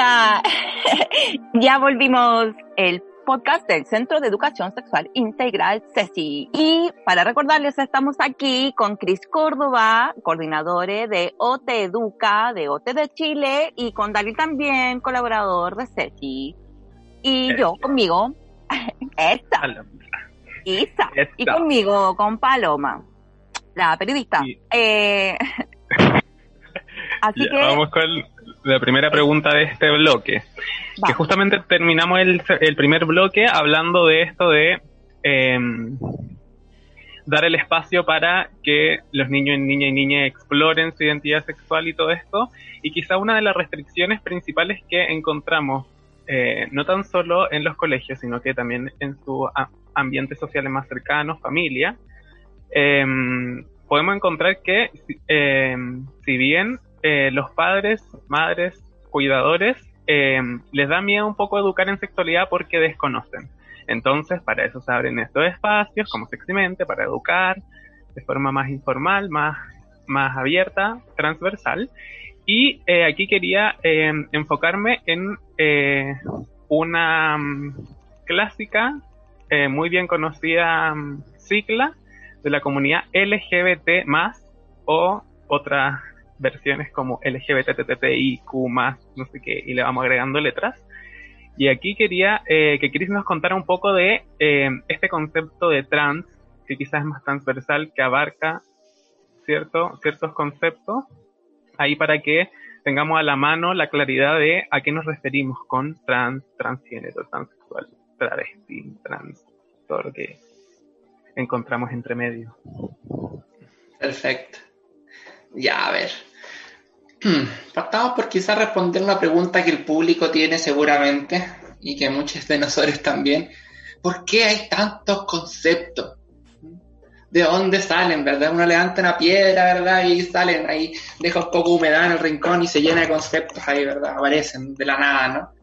Hola, ya volvimos el podcast del Centro de Educación Sexual Integral CECI. Y para recordarles, estamos aquí con Cris Córdoba, coordinador de OT Educa, de OT de Chile, y con David también, colaborador de CECI. Y yo conmigo, esta, Isa, y conmigo, con Paloma, la periodista. Eh, así que... Vamos con la primera pregunta de este bloque. Que justamente terminamos el, el, primer bloque hablando de esto de em, dar el espacio para que los niños, niñas y niñas exploren su identidad sexual y todo esto. Y quizá una de las restricciones principales que encontramos, eh, no tan solo en los colegios, sino que también en sus ambientes sociales más cercanos, familia, em, podemos encontrar que em, si bien eh, los padres, madres, cuidadores, eh, les da miedo un poco educar en sexualidad porque desconocen. Entonces, para eso se abren estos espacios como Seximente, para educar de forma más informal, más, más abierta, transversal. Y eh, aquí quería enfocarme en una um, clásica, muy bien conocida um, cicla de la comunidad LGBT o otra versiones como LGBTTIQ no sé qué, y le vamos agregando letras. Y aquí quería eh, que Chris nos contara un poco de eh, este concepto de trans, que quizás es más transversal, que abarca cierto, ciertos conceptos, ahí para que tengamos a la mano la claridad de a qué nos referimos con trans, transgénero, transexual, travesti, trans, todo lo que encontramos entre medio. Perfecto. Ya, a ver. Partamos por quizás responder una pregunta que el público tiene seguramente y que muchos de nosotros también. ¿Por qué hay tantos conceptos? ¿De dónde salen, verdad? Uno levanta una piedra, ¿verdad? Y salen ahí, deja un poco de humedad en el rincón y se llena de conceptos ahí, ¿verdad? Aparecen de la nada, ¿no?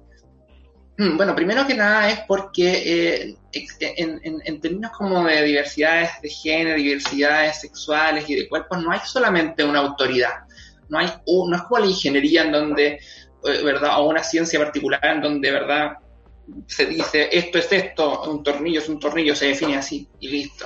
Bueno, primero que nada es porque eh, en, términos como de diversidades de género, diversidades sexuales y de cuerpos, no hay solamente una autoridad no, hay, no es como la ingeniería en donde, eh, ¿verdad? O una ciencia particular en donde, ¿verdad? Se dice esto es esto, un tornillo es un tornillo, se define así y listo.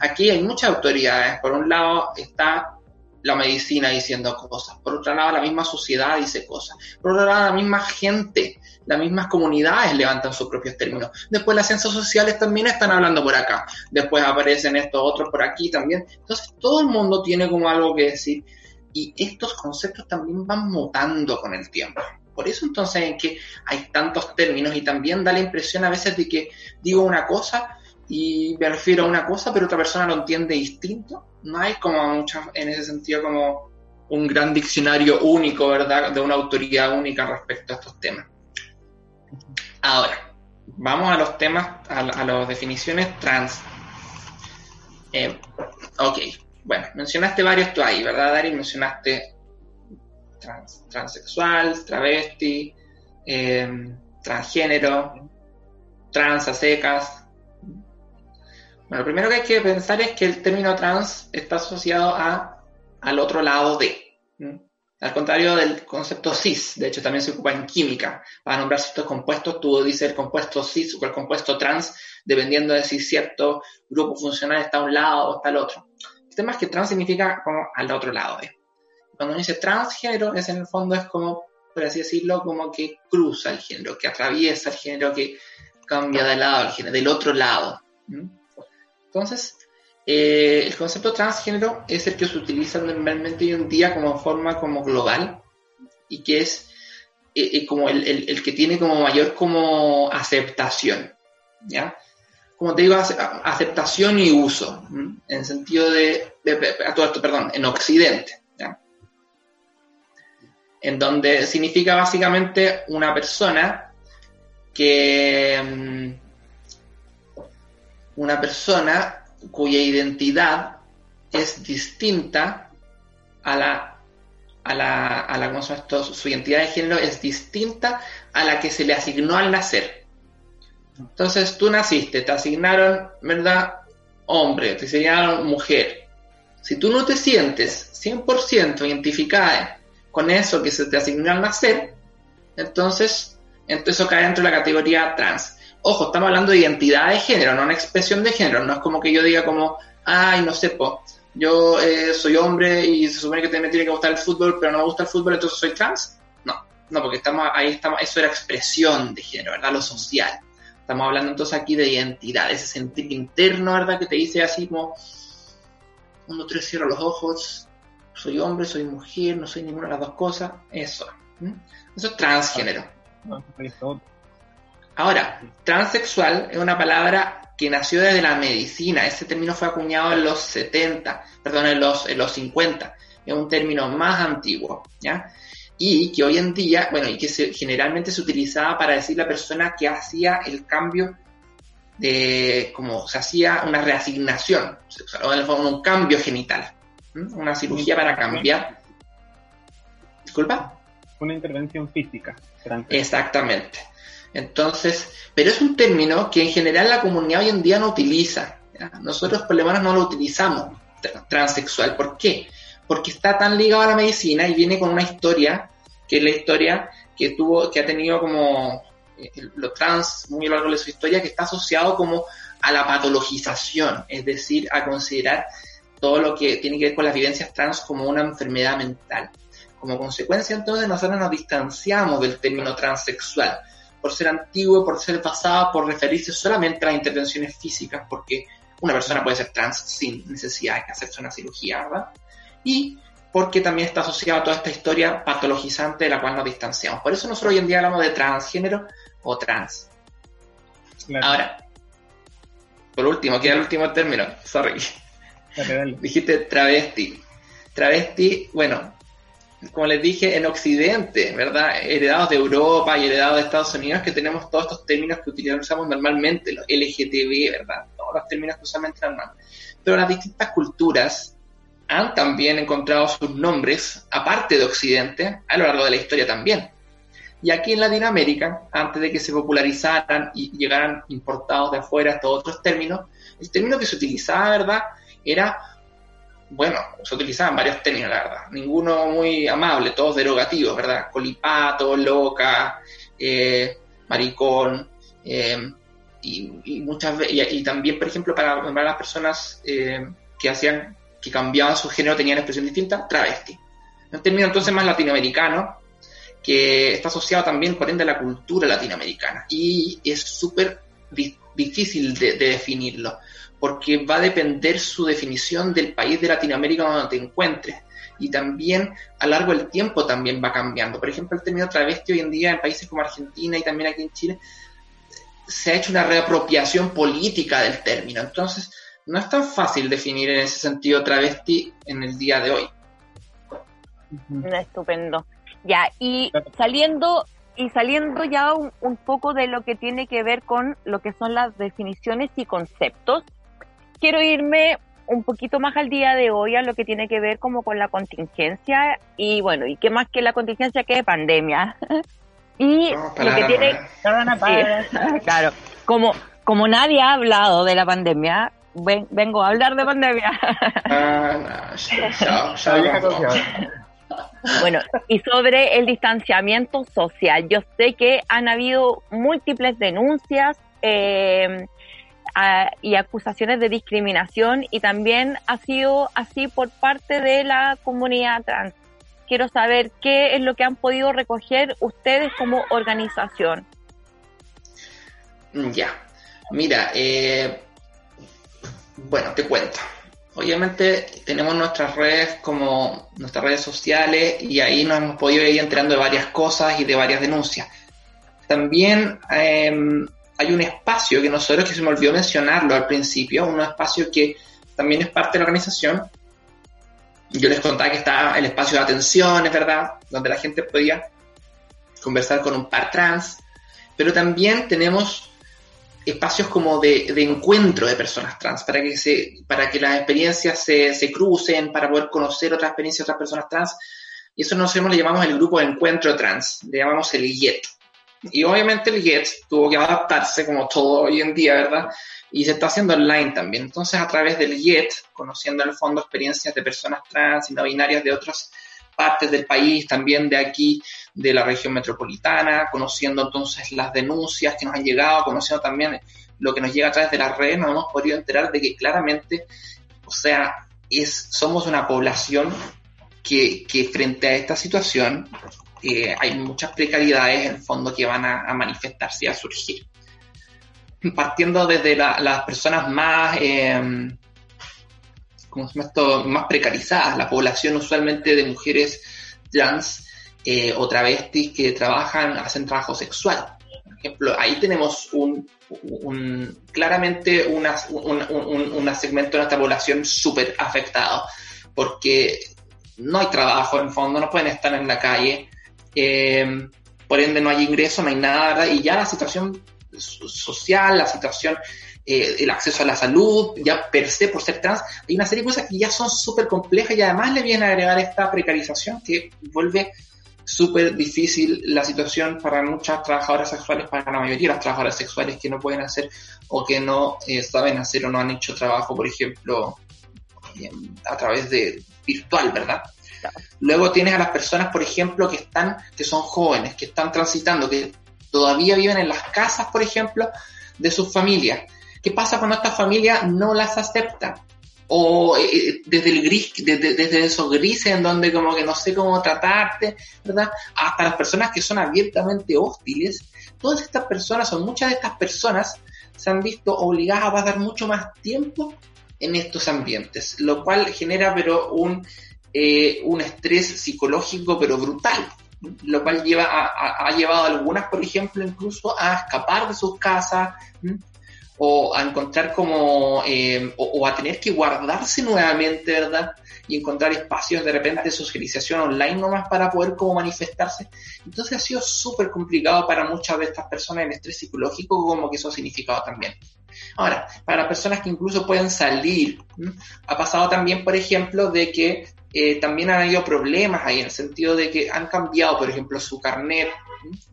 Aquí hay muchas autoridades. Por un lado está la medicina diciendo cosas, por otro lado la misma sociedad dice cosas, por otro lado la misma gente, las mismas comunidades levantan sus propios términos. Después las ciencias sociales también están hablando por acá, después aparecen estos otros por aquí también. Entonces todo el mundo tiene como algo que decir y estos conceptos también van mutando con el tiempo. Por eso entonces en que hay tantos términos y también da la impresión a veces de que digo una cosa y me refiero a una cosa, pero otra persona lo entiende distinto. No hay como muchas, en ese sentido, como un gran diccionario único, ¿verdad? De una autoridad única respecto a estos temas. Ahora, vamos a los temas, a, las definiciones trans. Eh, ok, bueno, mencionaste varios tú ahí, ¿verdad, Dari? Mencionaste transexual, travesti, em, transgénero, trans a secas. Bueno, lo primero que hay que pensar es que el término trans está asociado a, al otro lado de. Al contrario del concepto cis, de hecho también se ocupa en química. Para nombrar ciertos compuestos, tú dices el compuesto cis o el compuesto trans, dependiendo de si cierto grupo funcional está a un lado o está al otro. El tema es que trans significa como al otro lado. Cuando uno dice transgénero, es en el fondo es como, por así decirlo, como que cruza el género, que atraviesa el género, que cambia de lado al género, del otro lado. Entonces, eh, el concepto transgénero es el que se utiliza normalmente hoy en día como forma como global y que es eh, eh, como el, el, que tiene como mayor como aceptación. ¿ya? Como te digo, aceptación y uso, en sentido de, a todo esto, perdón, en Occidente, en donde significa básicamente una persona que, mm, una persona cuya identidad es distinta a la, a la, a la ¿cómo Su identidad de género es distinta a la que se le asignó al nacer. Entonces tú naciste, te asignaron, ¿verdad? Hombre, te asignaron mujer. Si tú no te sientes 100% identificada con eso que se te asignó al nacer, Entonces, eso cae dentro de la categoría trans. Ojo, estamos hablando de identidad de género, no una expresión de género. No es como que yo diga como, ay, no sé, po, yo eh, soy hombre y se supone que me tiene que gustar el fútbol, pero no me gusta el fútbol, entonces soy trans. No, no, porque estamos ahí estamos, eso era expresión de género, ¿verdad? Lo social. Estamos hablando entonces aquí de identidad, ese sentir interno, ¿verdad? Que te dice así como, uno, tres, cierro los ojos, soy hombre, soy mujer, no soy ninguna de las dos cosas, eso. Eso es transgénero. Ahora, transexual es una palabra que nació desde la medicina. Ese término fue acuñado en los 70, perdón, en los, en los 50. Es un término más antiguo, ¿ya? Y que hoy en día, bueno, y que generalmente se utilizaba para decir la persona que hacía el cambio de, como se hacía una reasignación, o en el fondo un cambio genital, una cirugía para cambiar. Disculpa. Una intervención física. Exactamente. Entonces, pero es un término que en general la comunidad hoy en día no utiliza. Nosotros por lo menos no lo utilizamos, transexual. ¿Por qué? Porque está tan ligado a la medicina y viene con una historia, que es la historia que tuvo, que ha tenido como eh, lo trans muy a lo largo de su historia, que está asociado como a la patologización, es decir, a considerar todo lo que tiene que ver con las vivencias trans como una enfermedad mental. Como consecuencia, entonces, nosotros nos distanciamos del término transexual por ser antiguo, por ser basado, por referirse solamente a las intervenciones físicas, porque una persona puede ser trans sin necesidad de hacerse una cirugía, ¿verdad? Y porque también está asociado a toda esta historia patologizante de la cual nos distanciamos. Por eso nosotros hoy en día hablamos de transgénero o trans. Ahora, por último, queda el último término, sorry. Dijiste travesti. Travesti, bueno, como les dije, en Occidente, ¿verdad? Heredados de Europa y heredados de Estados Unidos, que tenemos todos estos términos que utilizamos normalmente, los LGTB, ¿verdad? Todos los términos que usamos normal. Pero las distintas culturas han también encontrado sus nombres, aparte de Occidente, a lo largo de la historia también. Y aquí en Latinoamérica, antes de que se popularizaran y llegaran importados de afuera estos otros términos, el término que se utilizaba, ¿verdad? Era bueno, se utilizaban varios términos, la verdad. Ninguno muy amable, todos derogativos, ¿verdad? Colipato, loca, eh, maricón, eh, y, muchas veces, y, también, por ejemplo, para, para las personas eh, que hacían, que cambiaban su género, tenían expresión distinta, travesti. Un término entonces más latinoamericano, que está asociado también, por ende, a la cultura latinoamericana. Y es súper difícil de definirlo porque va a depender su definición del país de Latinoamérica donde te encuentres. Y también a lo largo del tiempo también va cambiando. Por ejemplo, el término travesti hoy en día en países como Argentina y también aquí en Chile se ha hecho una reapropiación política del término. Entonces, no es tan fácil definir en ese sentido travesti en el día de hoy. Estupendo. Ya, y saliendo y saliendo ya un, un, poco de lo que tiene que ver con lo que son las definiciones y conceptos, quiero irme un poquito más al día de hoy a lo que tiene que ver como con la contingencia y bueno, y qué más que la contingencia que pandemia. y lo que tiene claro, como como nadie ha hablado de la pandemia, vengo a hablar de pandemia. Ah, bueno, y sobre el distanciamiento social, yo sé que han habido múltiples denuncias eh, y acusaciones de discriminación y también ha sido así por parte de la comunidad trans. Quiero saber qué es lo que han podido recoger ustedes como organización. Ya, mira, eh, bueno, te cuento. Obviamente tenemos nuestras redes como nuestras redes sociales y ahí nos hemos podido ir enterando de varias cosas y de varias denuncias. También eh, hay un espacio que nosotros, que se me olvidó mencionarlo al principio, un espacio que también es parte de la organización. Yo les contaba que está el espacio de atención, es verdad, donde la gente podía conversar con un par trans, pero también tenemos espacios como de, encuentro de personas trans, para que, se, para que las experiencias se, se crucen, para poder conocer otras experiencias de otras personas trans. Y eso nosotros le llamamos el grupo de encuentro trans, le llamamos el IET. Y obviamente el GET tuvo que adaptarse como todo hoy en día, ¿verdad? Y se está haciendo online también. Entonces, a través del GET, conociendo en el fondo experiencias de personas trans y no binarias de otros partes del país, también de aquí, de la región metropolitana, conociendo entonces las denuncias que nos han llegado, conociendo también lo que nos llega a través de las redes, nos hemos podido enterar de que claramente, o sea, es, somos una población que, que frente a esta situación eh, hay muchas precariedades en fondo que van a, manifestarse y a surgir. Partiendo desde las personas más, eh, esto? más precarizadas, la población usualmente de mujeres trans eh, o travestis que trabajan, hacen trabajo sexual. Por ejemplo, ahí tenemos un, claramente una, un, segmento de nuestra población súper afectado, porque no hay trabajo en fondo, no pueden estar en la calle, eh, por ende no hay ingreso, no hay nada, y ya la situación social, la situación, eh, el acceso a la salud, ya per se por ser trans, hay una serie de cosas que ya son súper complejas y además le viene a agregar esta precarización que vuelve súper difícil la situación para muchas trabajadoras sexuales, para la mayoría de las trabajadoras sexuales que no pueden hacer o que no eh, saben hacer o no han hecho trabajo, por ejemplo, a través de virtual, ¿verdad? Luego tienes a las personas, por ejemplo, que están, que son jóvenes, que están transitando, que todavía viven en las casas, por ejemplo, de sus familias. ¿Qué pasa cuando estas familias no las aceptan? O eh, eh, desde el gris, desde, desde, esos grises en donde como que no sé cómo tratarte, ¿verdad? Hasta las personas que son abiertamente hostiles. Todas estas personas, o muchas de estas personas, se han visto obligadas a pasar mucho más tiempo en estos ambientes, lo cual genera pero un eh, un estrés psicológico pero brutal, lo cual lleva a, ha llevado a algunas, por ejemplo, incluso a escapar de sus casas o a encontrar como, eh, o, a tener que guardarse nuevamente, ¿verdad? Y encontrar espacios de repente de socialización online nomás para poder como manifestarse. Entonces ha sido súper complicado para muchas de estas personas el estrés psicológico como que eso ha significado también. Ahora, para personas que incluso pueden salir, ha pasado también, por ejemplo, de que eh, también han habido problemas ahí, en el sentido de que han cambiado, por ejemplo, su carnet,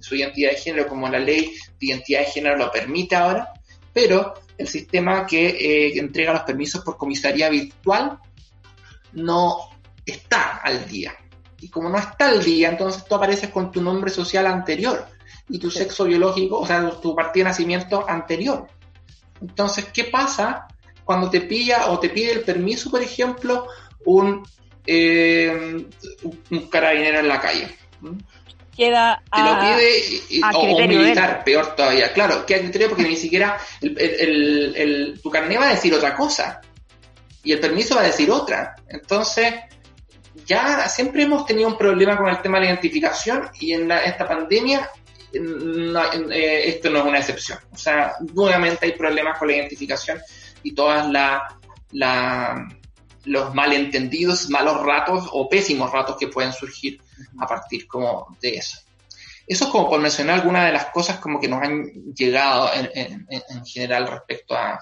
su identidad de género, como la ley de identidad de género lo permite ahora, pero el sistema que eh, entrega los permisos por comisaría virtual no está al día. Y como no está al día, entonces tú apareces con tu nombre social anterior y tu sexo biológico, o sea, tu partida de nacimiento anterior. Entonces, ¿qué pasa cuando te pilla o te pide el permiso, por ejemplo, un eh, un carabinero en la calle. Queda a, Te lo pide o un militar, peor todavía. Claro, queda criterio porque ni siquiera el, tu carnet va a decir otra cosa y el permiso va a decir otra. Entonces, ya siempre hemos tenido un problema con el tema de la identificación y en esta pandemia eh, esto no es una excepción. O sea, nuevamente hay problemas con la identificación y todas la, la, los malentendidos, malos ratos o pésimos ratos que pueden surgir a partir como de eso. Eso es como por mencionar algunas de las cosas como que nos han llegado en, general respecto a,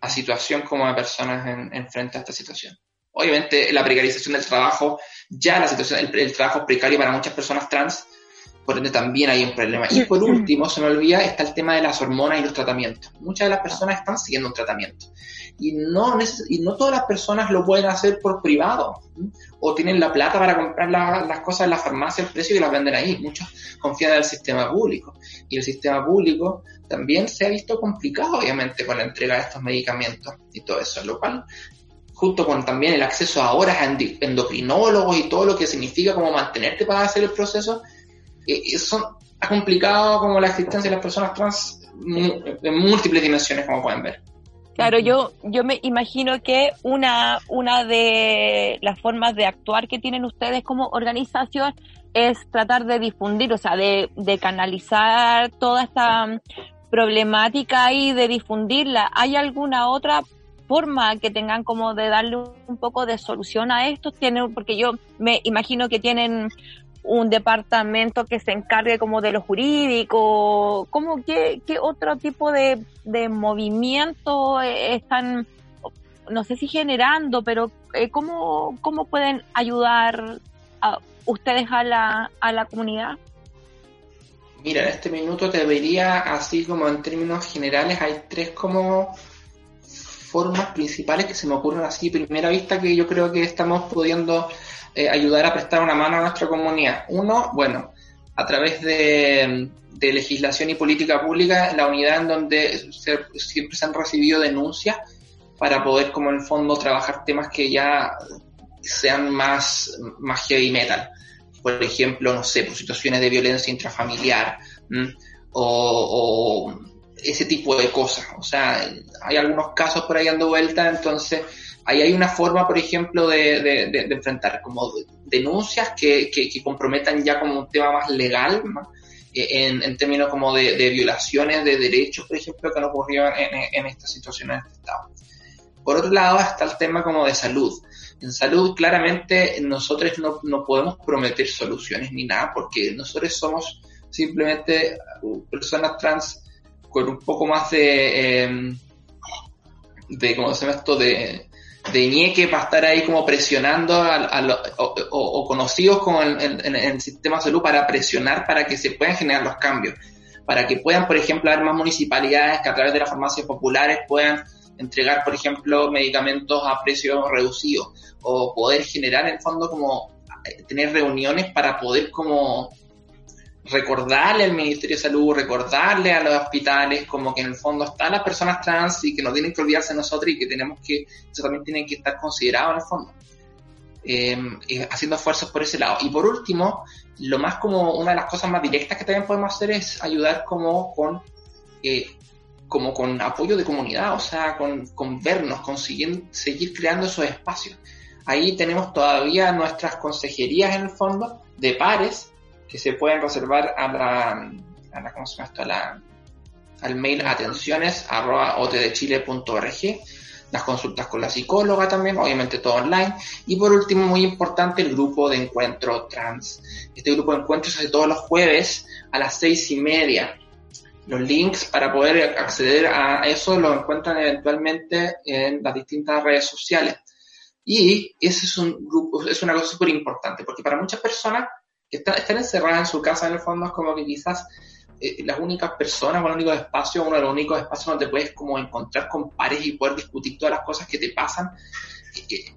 a situación como de personas en, frente a esta situación. Obviamente la precarización del trabajo, ya la situación, el, el trabajo precario para muchas personas trans, por ende también hay un problema. Y por último, se me olvida, está el tema de las hormonas y los tratamientos. Muchas de las personas están siguiendo un tratamiento y no, y no todas las personas lo pueden hacer por privado o tienen la plata para comprar las cosas en la farmacia al precio y las venden ahí. Muchos confían en el sistema público y el sistema público también se ha visto complicado obviamente con la entrega de estos medicamentos y todo eso, lo cual junto con también el acceso a horas a endocrinólogos y todo lo que significa como mantenerte para hacer el proceso, eh, son, ha complicado como la existencia de las personas trans en múltiples dimensiones, como pueden ver. Claro, yo, yo me imagino que una, una de las formas de actuar que tienen ustedes como organización es tratar de difundir, o sea, de, de canalizar toda esta problemática y de difundirla. ¿Hay alguna otra forma que tengan como de darle un poco de solución a esto? Tienen, porque yo me imagino que tienen un departamento que se encargue como de lo jurídico, ¿cómo qué, qué otro tipo de, de movimiento eh, están, no sé si generando, pero eh, ¿cómo, cómo pueden ayudar a ustedes a la, a la comunidad? Mira, en este minuto te diría, así como en términos generales, hay tres como formas principales que se me ocurren así, primera vista, que yo creo que estamos pudiendo eh, ayudar a prestar una mano a nuestra comunidad. Uno, bueno, a través de, legislación y política pública, la unidad en donde siempre se han recibido denuncias para poder, como en el fondo, trabajar temas que ya sean más, más heavy metal. Por ejemplo, no sé, por situaciones de violencia intrafamiliar o, ese tipo de cosas. O sea, hay algunos casos por ahí dando vuelta, entonces ahí hay una forma, por ejemplo, de, enfrentar como denuncias que, comprometan ya como un tema más legal, eh, En, términos como de, violaciones de derechos, por ejemplo, que han ocurrido en, en estas situaciones de Estado. Por otro lado está el tema como de salud. En salud, claramente, nosotros no, no podemos prometer soluciones ni nada, porque nosotros somos simplemente personas trans con un poco más de, em, de ¿cómo se llama esto? De, de ñeque para estar ahí como presionando a, o, conocidos con el, en, el sistema de salud para presionar para que se puedan generar los cambios, para que puedan, por ejemplo, haber más municipalidades que a través de las farmacias populares puedan entregar, por ejemplo, medicamentos a precios reducidos. O poder generar en fondo como eh, tener reuniones para poder como recordarle al Ministerio de Salud, recordarle a los hospitales como que en el fondo están las personas trans y que no tienen que olvidarse de nosotros y que tenemos que, eso también tiene que estar considerado en el fondo. Em, haciendo esfuerzos por ese lado. Y por último, lo más como una de las cosas más directas que también podemos hacer es ayudar como con eh, como con apoyo de comunidad, o sea, con, con vernos, conseguir seguir creando esos espacios. Ahí tenemos todavía nuestras consejerías en el fondo de pares que se pueden reservar a la, a la, ¿cómo se llama esto? A la, al mail atenciones arroba las consultas con la psicóloga también, obviamente todo online. Y por último, muy importante, el grupo de encuentro trans. Este grupo de encuentros se hace todos los jueves a las seis y media. Los links para poder acceder a eso los encuentran eventualmente en las distintas redes sociales. Y ese es un grupo, es una cosa súper importante, porque para muchas personas que están, encerradas en su casa, en el fondo, es como que quizás eh, las únicas personas, o el único espacio, uno de los únicos espacios donde puedes como encontrar con pares y poder discutir todas las cosas que te pasan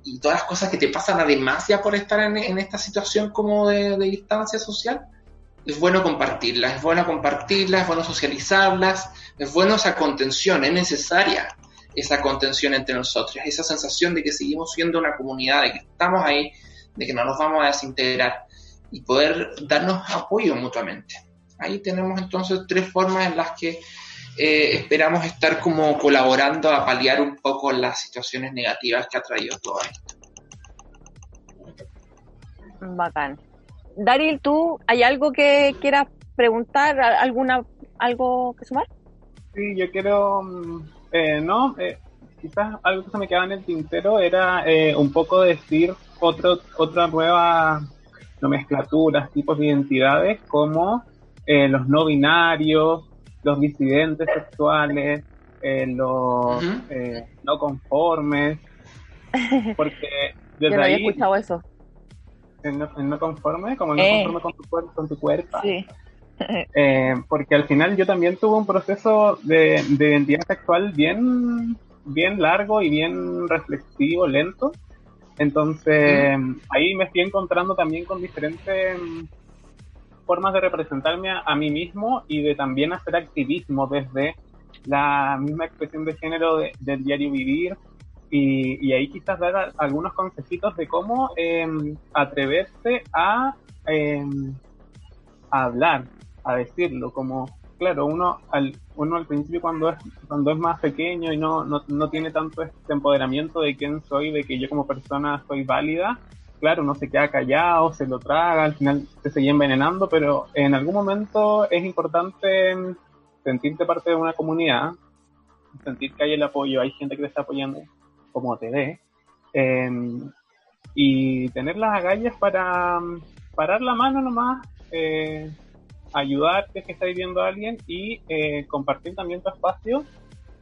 y, todas las cosas que te pasan además ya por estar en, esta situación como de distancia social es bueno compartirlas, es bueno compartirlas, es bueno socializarlas, es bueno esa contención, es necesaria esa contención entre nosotros, esa sensación de que seguimos siendo una comunidad, de que estamos ahí, de que no nos vamos a desintegrar y poder darnos apoyo mutuamente. Ahí tenemos entonces tres formas en las que eh, esperamos estar como colaborando a paliar un poco las situaciones negativas que ha traído todo esto. Bacán. Daryl, ¿tú hay algo que quieras preguntar? ¿Alguna, ¿Algo que sumar? Sí, yo quiero, mm, eh, no, eh, quizás algo que se me quedaba en el tintero era eh, un poco decir otro, otra nueva nomenclaturas, tipos de identidades como los no binarios, los disidentes sexuales, los no conformes, porque desde Yo no había escuchado eso en no, conforme, como no eh. conforme con tu, cuerpo, con tu cuerpo. Eh, porque al final yo también tuve un proceso de, identidad sexual bien, bien largo y bien reflexivo, lento. Entonces ahí me estoy encontrando también con diferentes formas de representarme a, mí mismo y de también hacer activismo desde la misma expresión de género del diario vivir. Y, ahí quizás dar algunos consejitos de cómo em, atreverse a, em, a hablar, a decirlo, como claro, uno al, uno al principio cuando es, cuando es más pequeño y no, no, no tiene tanto este empoderamiento de quién soy, de que yo como persona soy válida, claro, uno se queda callado, se lo traga, al final se sigue envenenando, pero en algún momento es importante sentirte parte de una comunidad, sentir que hay el apoyo, hay gente que te está apoyando como te dé, em, y tener las agallas para parar la mano nomás, eh, ayudar si es que está viviendo a alguien y eh, compartir también tu espacio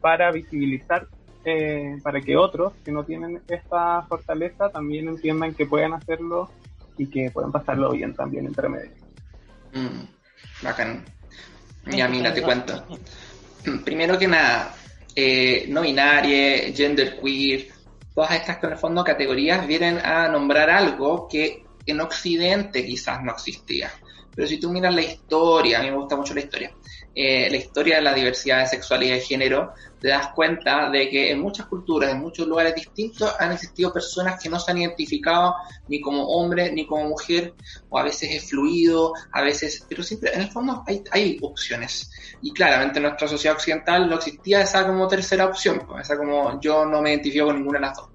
para visibilizar, eh, para que otros que no tienen esta fortaleza también entiendan que pueden hacerlo y que pueden pasarlo bien también entre medio. Mm, bacán. Mira, mira, te cuento. Primero que nada, eh, no binaria, gender queer, todas estas con el fondo categorías vienen a nombrar algo que en Occidente quizás no existía. Pero si tú miras la historia, a mí me gusta mucho la historia, eh, la historia de la diversidad de sexualidad y género, te das cuenta de que en muchas culturas, en muchos lugares distintos, han existido personas que no se han identificado ni como hombre ni como mujer, o a veces es fluido, a veces, pero siempre, en el fondo hay, hay opciones. Y claramente en nuestra sociedad occidental no existía esa como tercera opción, esa como yo no me identifico con ninguna de las dos.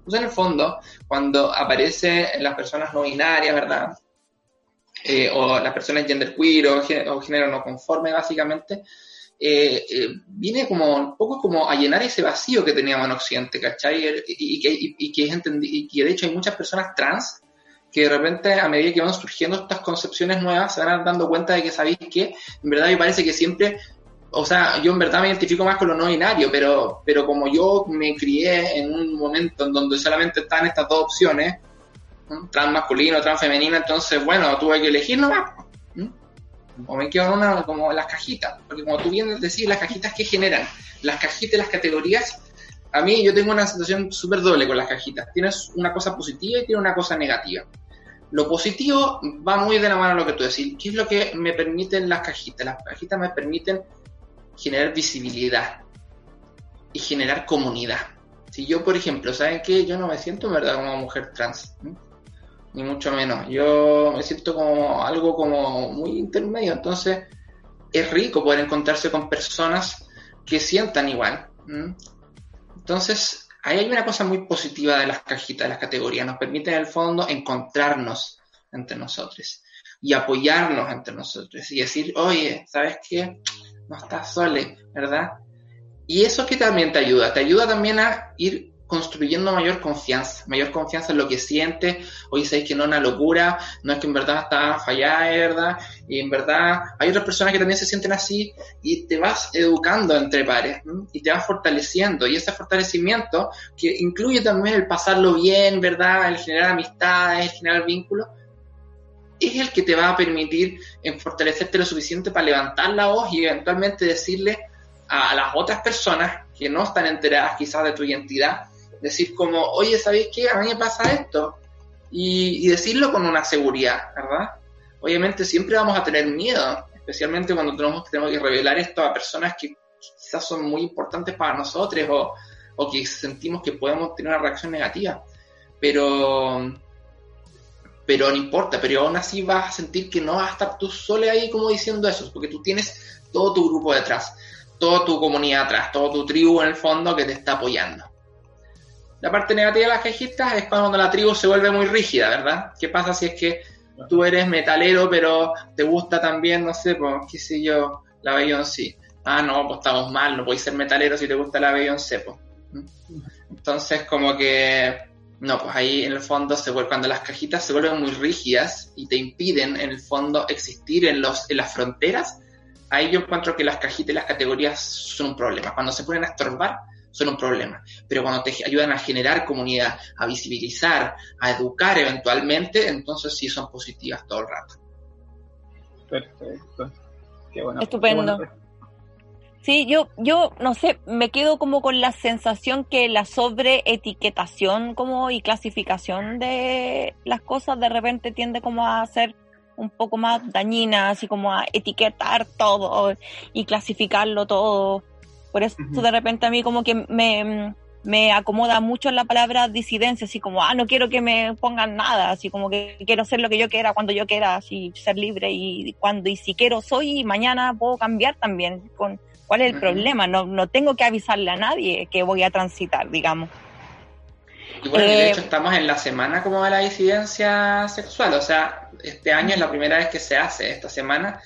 Entonces, en el fondo, cuando aparecen las personas no binarias, ¿verdad? Eh, o las personas genderqueer o, o género no conforme, básicamente, eh, eh, viene como un poco como a llenar ese vacío que teníamos en Occidente, ¿cachai? Y, que, y, que, es y que de hecho hay muchas personas trans que de repente a medida que van surgiendo estas concepciones nuevas se van dando cuenta de que sabéis que en verdad me parece que siempre o sea, yo en verdad me identifico más con lo no binario, pero, pero como yo me crié en un momento en donde solamente están estas dos opciones, trans masculino, trans femenino, entonces, bueno, tuve que elegir nomás. O me quedo en una, como las cajitas, porque como tú bien decís, las cajitas que generan, las cajitas, las categorías, a mí yo tengo una situación súper doble con las cajitas. Tienes una cosa positiva y tienes una cosa negativa. Lo positivo va muy de la mano a lo que tú decís. ¿Qué es lo que me permiten las cajitas? Las cajitas me permiten generar visibilidad y generar comunidad. Si yo, por ejemplo, ¿saben qué? Yo no me siento en verdad como mujer trans ni mucho menos. Yo me siento como algo como muy intermedio, entonces es rico poder encontrarse con personas que sientan igual. Entonces, ahí hay una cosa muy positiva de las cajitas, de las categorías, nos permite en el fondo encontrarnos entre nosotros y apoyarnos entre nosotros y decir, oye, ¿sabes qué? No estás sole, ¿verdad? Y eso que también te ayuda, te ayuda también a ir construyendo mayor confianza, mayor confianza en lo que siente. Hoy sabéis que no es una locura, no es que en verdad está fallada, verdad. Y en verdad hay otras personas que también se sienten así y te vas educando entre pares y te vas fortaleciendo. Y ese fortalecimiento, que incluye también el pasarlo bien, ¿verdad? El generar amistades, el generar vínculos, es el que te va a permitir en fortalecerte lo suficiente para levantar la voz y eventualmente decirle a, a las otras personas que no están enteradas quizás de tu identidad, decir como, oye, ¿sabéis qué? A mí me pasa esto. Y, decirlo con una seguridad, ¿verdad? Obviamente siempre vamos a tener miedo, especialmente cuando tenemos, tenemos que revelar esto a personas que quizás son muy importantes para nosotros o, o que sentimos que podemos tener una reacción negativa. Pero, pero no importa, pero aún así vas a sentir que no vas a estar tú solo ahí como diciendo eso, porque tú tienes todo tu grupo detrás, toda tu comunidad atrás, todo tu tribu en el fondo que te está apoyando. La parte negativa de las cajitas es cuando la tribu se vuelve muy rígida, ¿verdad? ¿Qué pasa si es que tú eres metalero, pero te gusta también, no sé, pues, qué sé yo, la Beyoncé? Ah, no, pues estamos mal, no podéis ser metalero si te gusta la Beyoncé, pues. Entonces, como que, no, pues ahí en el fondo, se vuelve, cuando las cajitas se vuelven muy rígidas y te impiden, en el fondo, existir en, los, en las fronteras, ahí yo encuentro que las cajitas y las categorías son un problema. Cuando se ponen a estorbar, son un problema. Pero cuando te ayudan a generar comunidad, a visibilizar, a educar eventualmente, entonces sí son positivas todo el rato. Perfecto. Qué bueno. Estupendo. Sí, yo, yo no sé, me quedo como con la sensación que la sobreetiquetación como y clasificación de las cosas de repente tiende como a ser un poco más dañina, así como a etiquetar todo y clasificarlo todo por eso de repente a mí como que me, me acomoda mucho la palabra disidencia, así como, ah, no quiero que me pongan nada, así como que quiero ser lo que yo quiera cuando yo quiera, así ser libre y cuando y si quiero soy y mañana puedo cambiar también. Con, ¿Cuál es el problema? No, no tengo que avisarle a nadie que voy a transitar, digamos. Y bueno, de eh, hecho estamos en la semana como de la disidencia sexual, o sea, este año es la primera vez que se hace esta semana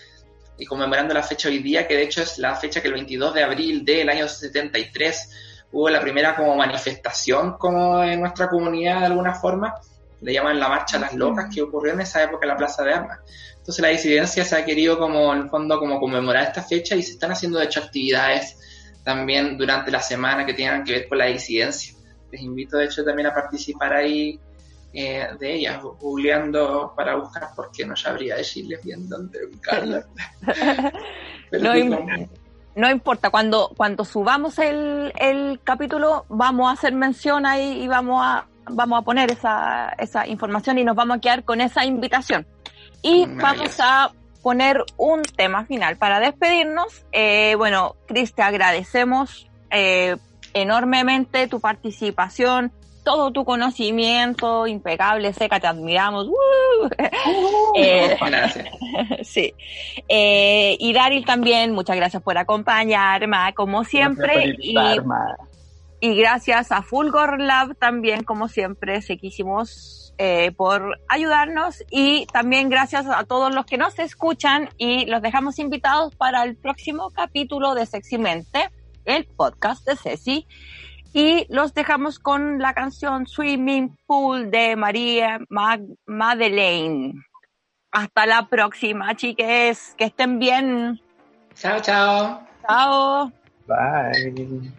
y conmemorando la fecha hoy día, que de hecho es la fecha que el 22 de abril del año 73 hubo la primera como manifestación como en nuestra comunidad de alguna forma, le llaman la Marcha a las Locas, que ocurrió en esa época en la Plaza de Armas. Entonces la disidencia se ha querido como en el fondo como conmemorar esta fecha y se están haciendo de hecho actividades también durante la semana que tengan que ver con la disidencia. Les invito de hecho también a participar ahí eh, de ellas, googleando para buscar porque no sabría decirles bien dónde ubicarla. no, no importa, cuando, cuando subamos el, el capítulo vamos a hacer mención ahí y vamos a, vamos a poner esa, esa información y nos vamos a quedar con esa invitación. Y vamos a poner un tema final para despedirnos. Eh, bueno, Cris, te agradecemos eh, enormemente tu participación, todo tu conocimiento impecable, seca, te admiramos. Eh, gracias. sí. Eh, y Daryl también, muchas gracias por acompañarme, como siempre. Y, y, gracias a Fulgor Lab también, como siempre, sequísimos eh, por ayudarnos. Y también gracias a todos los que nos escuchan y los dejamos invitados para el próximo capítulo de Seximente, el podcast de Ceci. Y los dejamos con la canción Swimming Pool de María Madeleine. Hasta la próxima, chiques. Que estén bien. Chao, chao. Chao. Bye.